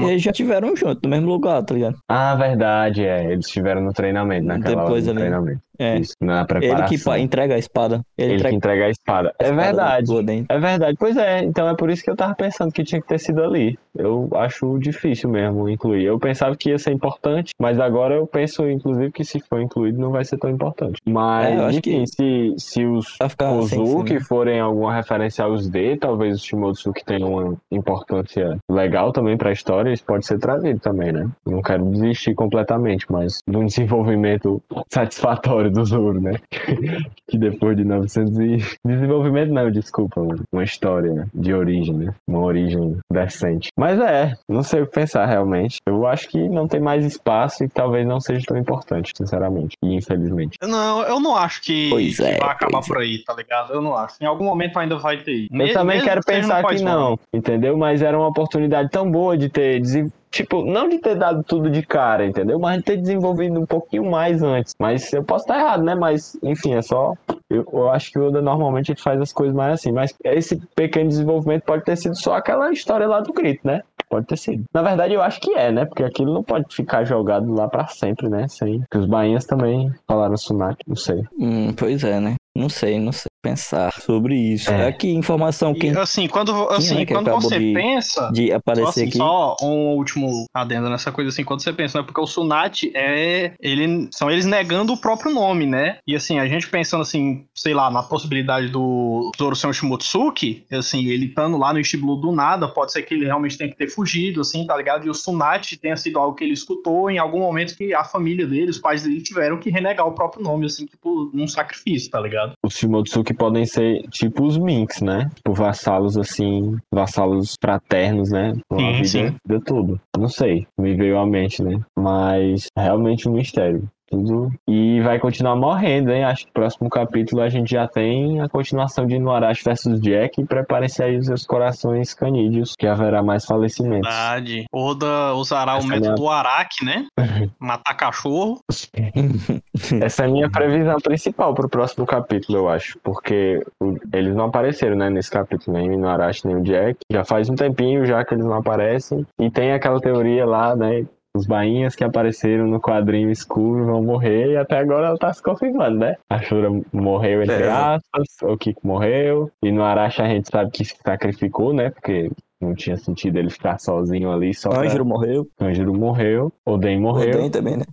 eles já tiveram junto, no mesmo lugar, tá ligado? Ah, verdade, é. Eles estiveram no treinamento, naquela Depois hora do ali. treinamento. É. Isso, na Ele preparação. que pa- entrega a espada. Ele, Ele que entrega entrega a espada. a É espada verdade. É verdade, pois é, então é por isso que eu tava pensando que tinha que ter sido ali. Eu acho difícil mesmo incluir. Eu pensava que ia ser importante, mas agora eu penso, inclusive, que se for incluído não vai ser tão importante. Mas, É, enfim, se, se os Kozuki forem alguma referência aos D, talvez o Shimotsuki tenha uma importância legal também pra história, isso pode ser trazido também, né? Não quero desistir completamente, mas de um desenvolvimento satisfatório história do Zoro, né? que depois de 900 e... Desenvolvimento não, desculpa, uma história de origem, né? Uma origem decente. Mas é, não sei o que pensar realmente. Eu acho que não tem mais espaço e talvez não seja tão importante, sinceramente. E infelizmente. Não, eu não acho que, Pois que é, vai acabar por aí, tá ligado? Eu não acho. Em algum momento ainda vai ter. Eu também quero pensar que não, entendeu? Mas era uma oportunidade tão boa de ter desen- Tipo, não de ter dado tudo de cara, entendeu? Mas de ter desenvolvido um pouquinho mais antes. Mas eu posso estar errado, né? Mas, enfim, é só. Eu, eu acho que o Oda normalmente ele faz as coisas mais assim. Mas esse pequeno desenvolvimento pode ter sido só aquela história lá do grito, né? Pode ter sido. Na verdade, eu acho que é, né? Porque aquilo não pode ficar jogado lá pra sempre, né? Sem. Porque os bainhas também falaram Sunaki, não sei. Hum, pois é, né? Não sei, não sei pensar sobre isso. É. É que informação que assim, quando, assim, é que quando você de- pensa. de Só, aparecer assim, aqui. só um último adendo nessa coisa assim, quando você pensa, né? Porque o Sunat é. Ele, são eles negando o próprio nome, né? E assim, a gente pensando assim, sei lá, na possibilidade do Zoro ser um Shimotsuki, assim, ele estando lá no Blue do nada, pode ser que ele realmente tenha que ter fugido, assim, tá ligado? E o Sunat tenha sido algo que ele escutou em algum momento que a família dele, os pais dele tiveram que renegar o próprio nome, assim, tipo, num sacrifício, tá ligado? Os Shimotsuki podem ser tipo os Minks, né? Tipo vassalos assim, vassalos fraternos, né? A Sim, vida, sim. vida tudo. Não sei, me veio à mente, né? Mas realmente um mistério. Tudo. E vai continuar morrendo, hein? Acho que no próximo capítulo a gente já tem a continuação de Inuarashi versus Jack. E preparem-se aí os seus corações canídeos, que haverá mais falecimentos. Verdade. Oda usará Essa o é a minha- método Araki, né? Matar cachorro. Essa é a minha previsão principal pro próximo capítulo, eu acho. Porque eles não apareceram, né, nesse capítulo, nem o Inuarashi, nem o Jack. Já faz um tempinho já que eles não aparecem. E tem aquela teoria lá, né? Os bainhas que apareceram no quadrinho escuro vão morrer e até agora ela tá se confirmando, né? A Shura morreu entre É. aspas, o Kiko morreu, e no Arashi a gente sabe que se sacrificou, né? Porque não tinha sentido ele ficar sozinho ali, só pra... Anjiro morreu. Anjiro morreu, Oden morreu. Oden também, né?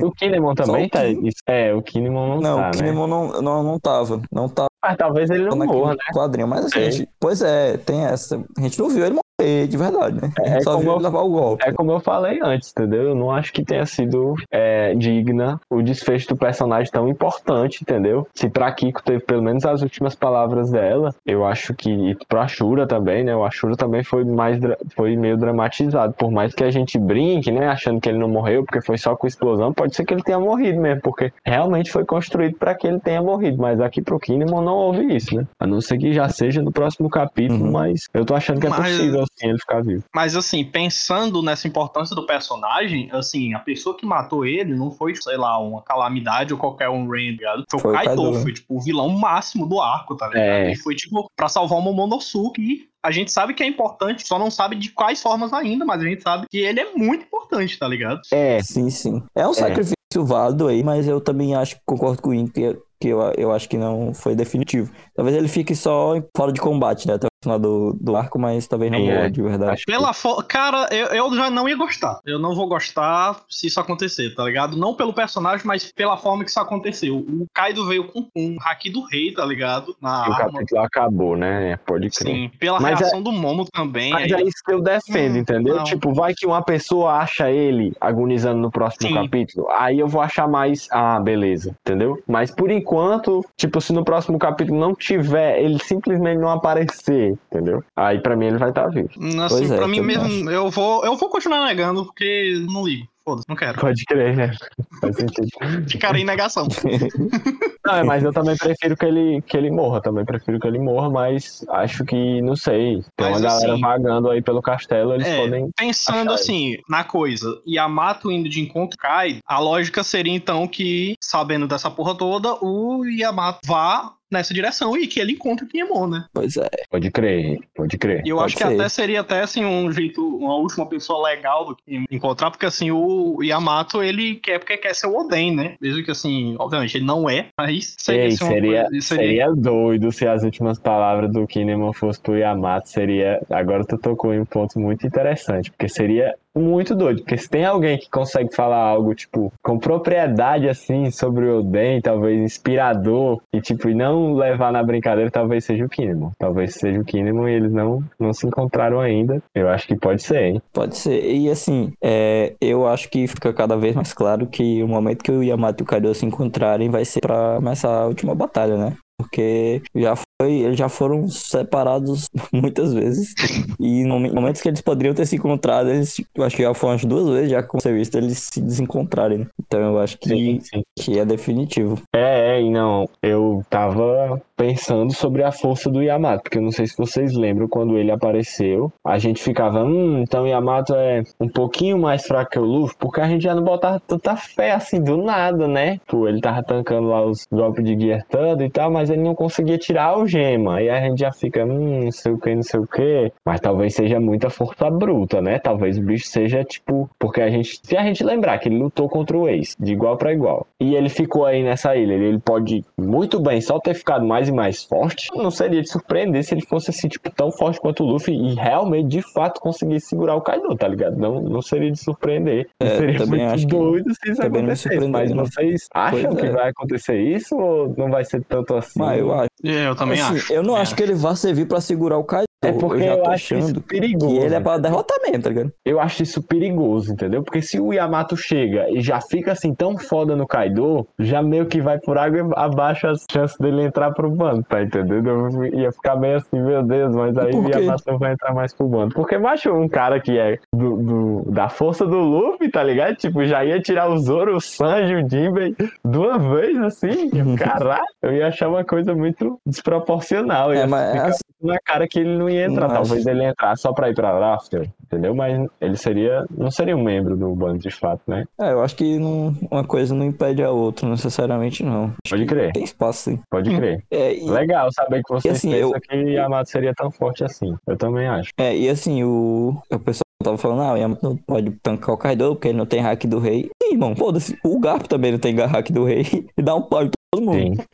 O Kinemon também o tá. Isso- É, o Kinemon não, Não, tá, o né? Kinemon não, não, não tava. Não tava Mas talvez ele não morra, né? quadrinho. Mas assim, É. gente- pois é, tem essa. A gente não viu ele morrer de verdade, né? Gente É só como eu- levar o golpe. É como eu falei antes, entendeu? Eu não acho que tenha sido é, digna o desfecho do personagem tão importante, entendeu? Se pra Kiko teve pelo menos as últimas palavras dela, eu acho que. E pro Ashura também, né? O Ashura também foi mais foi meio dramatizado. Por mais que a gente brinque, né? Achando que ele não morreu porque foi só com explosão, pode ser que ele tenha morrido mesmo, porque realmente foi construído pra que ele tenha morrido. Mas aqui pro Kinemon não houve isso, né? A não ser que já seja no próximo capítulo, Uhum. mas eu tô achando que é Mas- possível assim ele ficar vivo. Mas assim, pensando nessa importância do personagem, assim, a pessoa que matou ele não foi, sei lá, uma calamidade ou qualquer um Rain, tá ligado? Foi, Foi o Kaido, Kaido, né? foi tipo o vilão máximo do arco, tá ligado? É. E foi tipo pra salvar o Momonosuke e a gente sabe que é importante, só não sabe de quais formas ainda, mas a gente sabe que ele é muito importante, tá ligado? É, Sim, sim. É um sacrifício válido aí, mas eu também acho, concordo com o Ian, que, que eu, eu acho que não foi definitivo. Talvez ele fique só fora de combate, né? Final do, do arco, mas talvez não é. morra de verdade. Pela fo... Cara, eu, eu já não ia gostar. Eu não vou gostar se isso acontecer, tá ligado? Não pelo personagem, mas pela forma que isso aconteceu. O Kaido veio com um haki do rei, tá ligado? Na o arma. capítulo acabou, né? Pode crer. Sim, pela Mas reação do Momo também. Mas aí- é isso que eu defendo, Hum, entendeu? não. Tipo, vai que uma pessoa acha ele agonizando no próximo Sim. capítulo, aí eu vou achar mais, ah, beleza, entendeu? Mas por enquanto, tipo, se no próximo capítulo não tiver, ele simplesmente não aparecer, entendeu? Aí pra mim ele vai estar vivo. Assim, Pois é, pra mim também mesmo, eu vou, eu vou continuar negando, porque não ligo. Foda-se, não quero. Pode crer, né? Faz sentido. Ficarei em negação. Não, é, mas eu também prefiro que ele, que ele morra, também prefiro que ele morra, mas acho que, não sei, tem Mas uma galera assim- vagando aí pelo castelo, eles É, podem... Pensando assim, na coisa, Yamato indo de encontro com Kai, a lógica seria então que, sabendo dessa porra toda, o Yamato vá nessa direção e que ele encontre o Kinemon, né? Pois é. Pode crer, pode crer. E eu Pode acho que ser. até seria até assim um jeito, uma última pessoa legal do que encontrar, porque assim, o Yamato ele quer porque quer ser o Oden, né? Mesmo que assim, obviamente ele não é, mas seria, Ei, assim, seria, coisa- seria doido se as últimas palavras do Kinemon fosse pro Yamato. Seria. Agora tu tocou em um ponto muito interessante, porque seria muito doido. Porque se tem alguém que consegue falar algo, tipo, com propriedade, assim, sobre o Oden, talvez inspirador, e, tipo, e não levar na brincadeira, talvez seja o Kinemon. Talvez seja o Kinemon e eles não, não se encontraram ainda. Eu acho que pode ser, hein? Pode ser. E assim, é, eu acho que fica cada vez mais claro que o momento que o Yamato e o Kaido se encontrarem vai ser pra começar a última batalha, né? Porque já foi, eles já foram separados muitas vezes. E no momentos que eles poderiam ter se encontrado, eles, eu acho que já foram umas duas vezes, já com visto, eles se desencontrarem. né? Então eu acho que, Sim, sim. que é definitivo. É, é, e não, eu tava pensando sobre a força do Yamato, porque eu não sei se vocês lembram quando ele apareceu, a gente ficava, hum, então o Yamato é um pouquinho mais fraco que o Luffy, porque a gente já não botava tanta fé assim do nada, né? Pô, ele tava tancando lá os golpes de Gear todo e tal, mas ele não conseguia tirar a algema, aí a gente já fica, hum, não sei o que, não sei o que, mas talvez seja muita força bruta, né? Talvez o bicho seja tipo, porque a gente, se a gente lembrar que ele lutou contra o Ace, de igual pra igual, e ele ficou aí nessa ilha, ele ele pode muito bem só ter ficado mais e mais forte, não seria de surpreender se ele fosse assim, tipo, tão forte quanto o Luffy e realmente, de fato, conseguisse segurar o Kaido, tá ligado? Não, não seria de surpreender. É, seria também muito acho que- doido se isso também acontecesse. Mas não. vocês acham Pois que é. vai acontecer isso ou não vai ser tanto assim? Mas eu acho. É, eu também assim, acho. Eu não também acho que ele vá servir pra segurar o Kaido. É porque eu eu, acho isso perigoso. que ele é pra derrotar mesmo, tá ligado? Eu acho isso perigoso, entendeu? Porque se o Yamato chega e já fica assim tão foda no Kaido, já meio que vai por água abaixo as chances dele entrar pro bando, tá entendendo? Eu ia ficar meio assim, meu Deus, mas aí o? Yamato vai entrar mais pro bando. Porque, macho, um cara que é do, do- da força do Luffy, tá ligado? Tipo, já ia tirar o Zoro, o Sanji, o Jinbei de uma vez, assim. Caralho, eu ia achar uma coisa muito desproporcional. É, mas ficar assim- na cara que ele não ia entrar. Não Talvez acho. ele entrar só pra ir pra Rafter, entendeu? Mas ele seria, não seria um membro do bando de fato, né? É, eu acho que não- uma coisa não impede a outra, necessariamente não. Acho Pode crer. Tem espaço, sim. Pode crer. É, e, Legal saber que vocês assim, pensam eu- que Yamato seria tão forte assim. Eu também acho. é, e assim, o, o pessoal tava falando, ah, o Yamato não pode tancar o Kaido porque ele não tem hack do rei. Sim, irmão, foda-se. O Garp também não tem hack do rei e dá um pau todo mundo. Sim.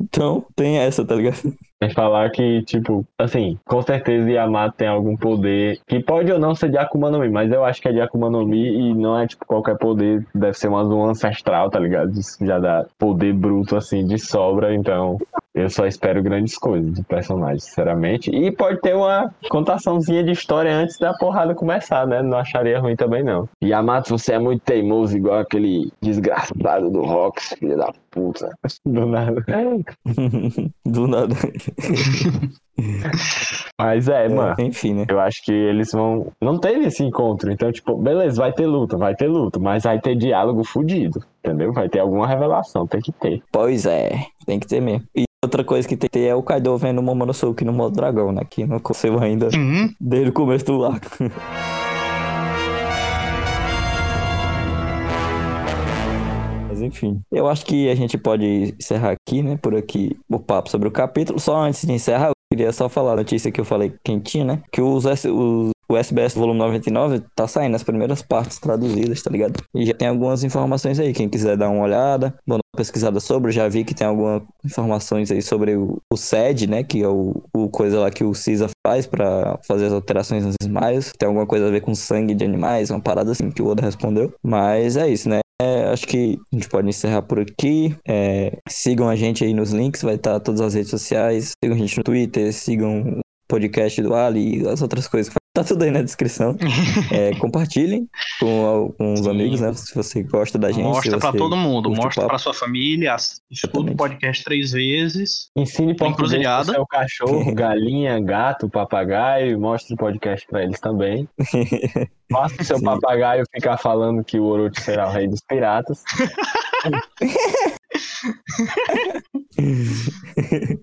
Então, tem essa, tá ligado? Que falar que, tipo, assim, com certeza Yamato tem algum poder que pode ou não ser de Akuma no Mi, mas eu acho que é de Akuma no Mi e não é, tipo, qualquer poder. Deve ser uma zoa ancestral, tá ligado? Isso já dá poder bruto, assim, de sobra, então. Eu só espero grandes coisas do personagem, sinceramente. E pode ter uma contaçãozinha de história antes da porrada começar, né? Não acharia ruim também, não. Yamato, você é muito teimoso, igual aquele desgraçado do Rox, filho da puta. Do nada. Do nada. Mas é, mano. Enfim, né? Eu acho que eles vão. Não teve esse encontro. Então, tipo, beleza, vai ter luta, vai ter luta, mas vai ter diálogo fudido. Entendeu? Vai ter alguma revelação, tem que ter. Pois é, tem que ter mesmo. E outra coisa que tem que ter é o Kaido vendo o Momonosuke no modo dragão, né? Que não aconteceu ainda Uhum. desde o começo do arco. Mas enfim, eu acho que a gente pode encerrar aqui, né? Por aqui o papo sobre o capítulo. Só antes de encerrar, eu queria só falar a notícia que eu falei quentinha, né? Que os, os- o SBS volume 99 tá saindo as primeiras partes traduzidas, tá ligado? E já tem algumas informações aí. Quem quiser dar uma olhada, vou dar uma pesquisada sobre, já vi que tem algumas informações aí sobre o, o SED, né? Que é o, o coisa lá que o CISA faz pra fazer as alterações nos smiles. Tem alguma coisa a ver com sangue de animais, uma parada assim que o Oda respondeu. Mas é isso, né? É, acho que a gente pode encerrar por aqui. É, sigam a gente aí nos links, vai estar todas as redes sociais. Sigam a gente no Twitter, sigam o podcast do Ali e as outras coisas. Tá tudo aí na descrição. É, compartilhem com, com os Sim. amigos, né? Se você gosta da gente. Mostra pra você todo mundo, mostra papo. pra sua família, escuta o podcast três vezes. Ensine português pro Encruzilhada. seu cachorro, galinha, gato, papagaio. Mostre o podcast pra eles também. Faça o seu Sim. papagaio ficar falando que o Orochi será o rei dos piratas.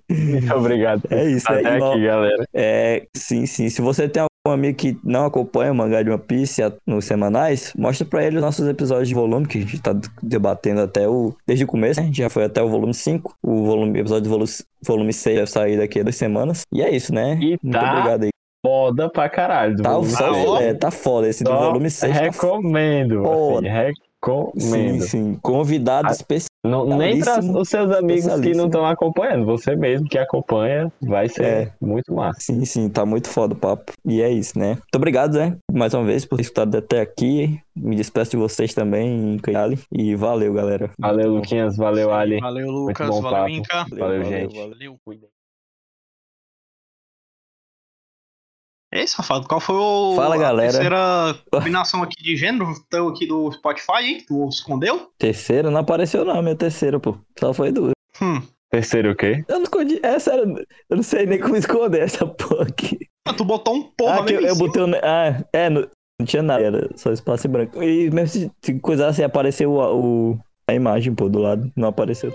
Muito obrigado. É isso, Até é, aqui, galera. É, sim, sim. Se você tem algum amigo que não acompanha o mangá de One Piece nos semanais, mostra pra ele os nossos episódios de volume, que a gente tá debatendo até o. Desde o começo, né? A gente já foi até o volume 5. O volume, episódio do volume, volume 6 deve sair daqui a duas semanas. E é isso, né? E Muito tá obrigado aí. Foda pra caralho. Tá, só, é, tá foda. Esse do volume 6 tá recomendo. foda. Assim, re- Recomendo. Sim, sim. Convidado Ah, especial. Não, nem para os seus amigos que não estão acompanhando. Você mesmo que acompanha, vai ser É. muito massa. Sim, sim, tá muito foda o papo. E é isso, né? Muito obrigado, Zé, mais uma vez por ter escutado até aqui. Me despeço de vocês também, Inca e Ali. E valeu, galera. Valeu, Luquinhas. Valeu, Ali. Valeu, Lucas. Valeu, papo. Inca. Valeu, gente. Valeu. Ei, safado, qual foi o, Fala, a galera. terceira combinação aqui de gênero teu aqui do Spotify, hein? Tu escondeu? Terceira não apareceu, não, minha terceira, pô. Só foi duas. Hum. Terceiro o quê? Eu não escondi. É sério, eu não sei nem como esconder essa porra aqui. Ah, Tu botou um porra ah, eu, mesmo eu cima. botei o. ne- Ah, é, não, não tinha nada, era só espaço branco. E mesmo se, se coisasse, apareceu o, o- a imagem, pô, do lado. Não apareceu.